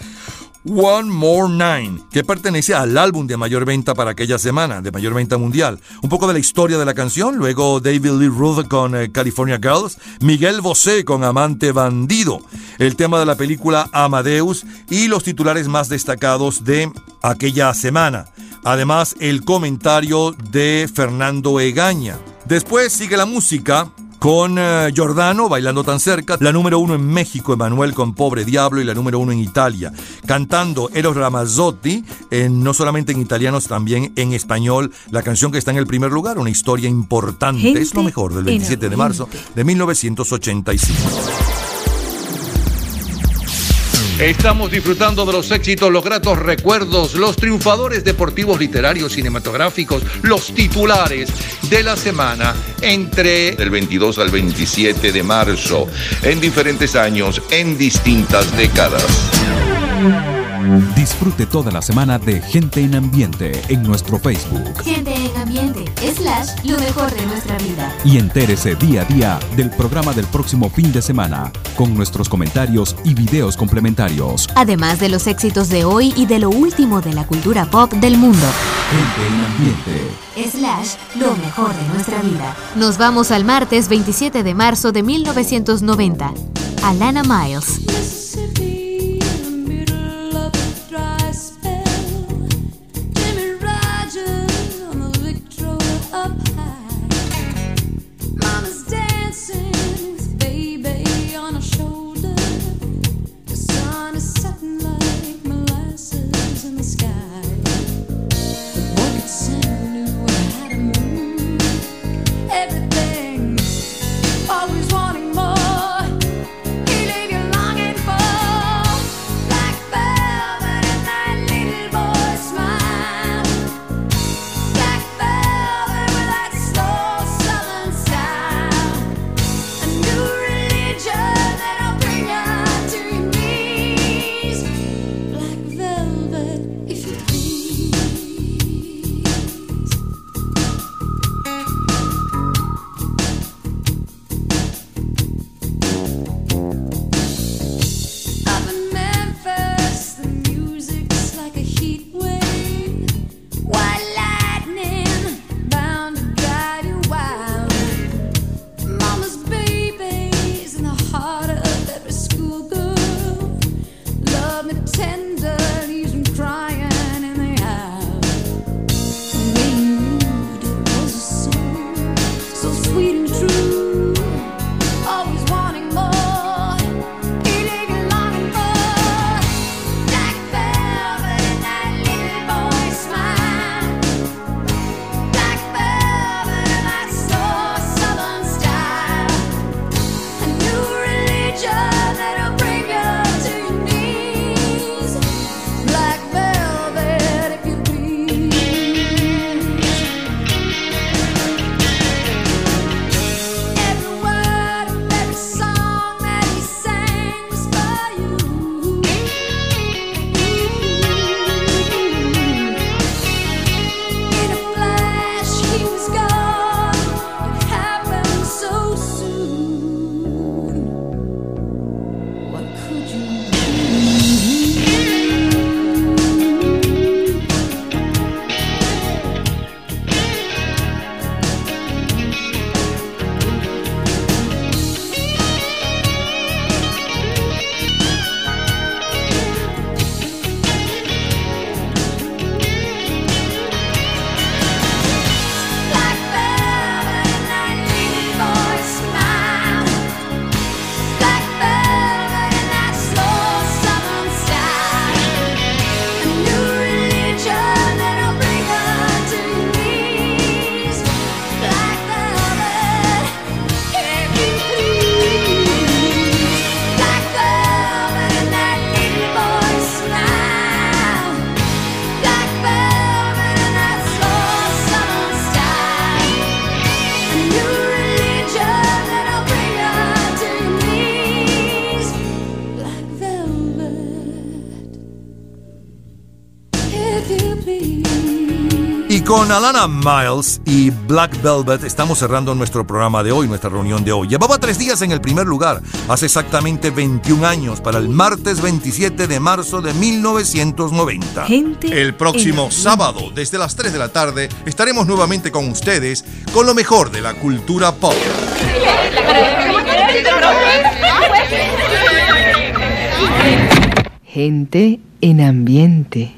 One More Nine, que pertenece al álbum de mayor venta para aquella semana, de mayor venta mundial. Un poco de la historia de la canción, luego David Lee Roth con eh, California Girls, Miguel Bosé con Amante Bandido, el tema de la película Amadeus y los titulares más destacados de aquella semana. Además, el comentario de Fernando Egaña. Después sigue la música con eh, Giordano bailando tan cerca, la número uno en México, Emanuel con Pobre Diablo y la número uno en Italia, cantando Eros Ramazzotti, en- no solamente en italiano, también en español, la canción que está en el primer lugar, una historia importante, Gente es lo mejor del en 27 de marzo de 1985. Estamos disfrutando de los éxitos, los gratos recuerdos, los triunfadores deportivos, literarios, cinematográficos, los titulares de la semana entre el 22 al 27 de marzo, en diferentes años, en distintas décadas. Disfrute toda la semana de Gente en Ambiente en nuestro Facebook Gente en ambiente, slash, lo mejor de nuestra vida. y entérese día a día del programa del próximo fin de semana con nuestros comentarios y videos complementarios. Además de los éxitos de hoy y de lo último de la cultura pop del mundo. Gente en Ambiente. Slash, lo mejor de nuestra vida. Nos vamos al martes 27 de marzo de 1990. Alana Miles. Every con Alana Miles y Black Velvet estamos cerrando nuestro programa de hoy, nuestra reunión de hoy. Llevaba tres días en el primer lugar, hace exactamente 21 años, para el martes 27 de marzo de 1990. el próximo sábado, desde las 3 de la tarde, estaremos nuevamente con ustedes con lo mejor de la cultura pop. Gente en ambiente.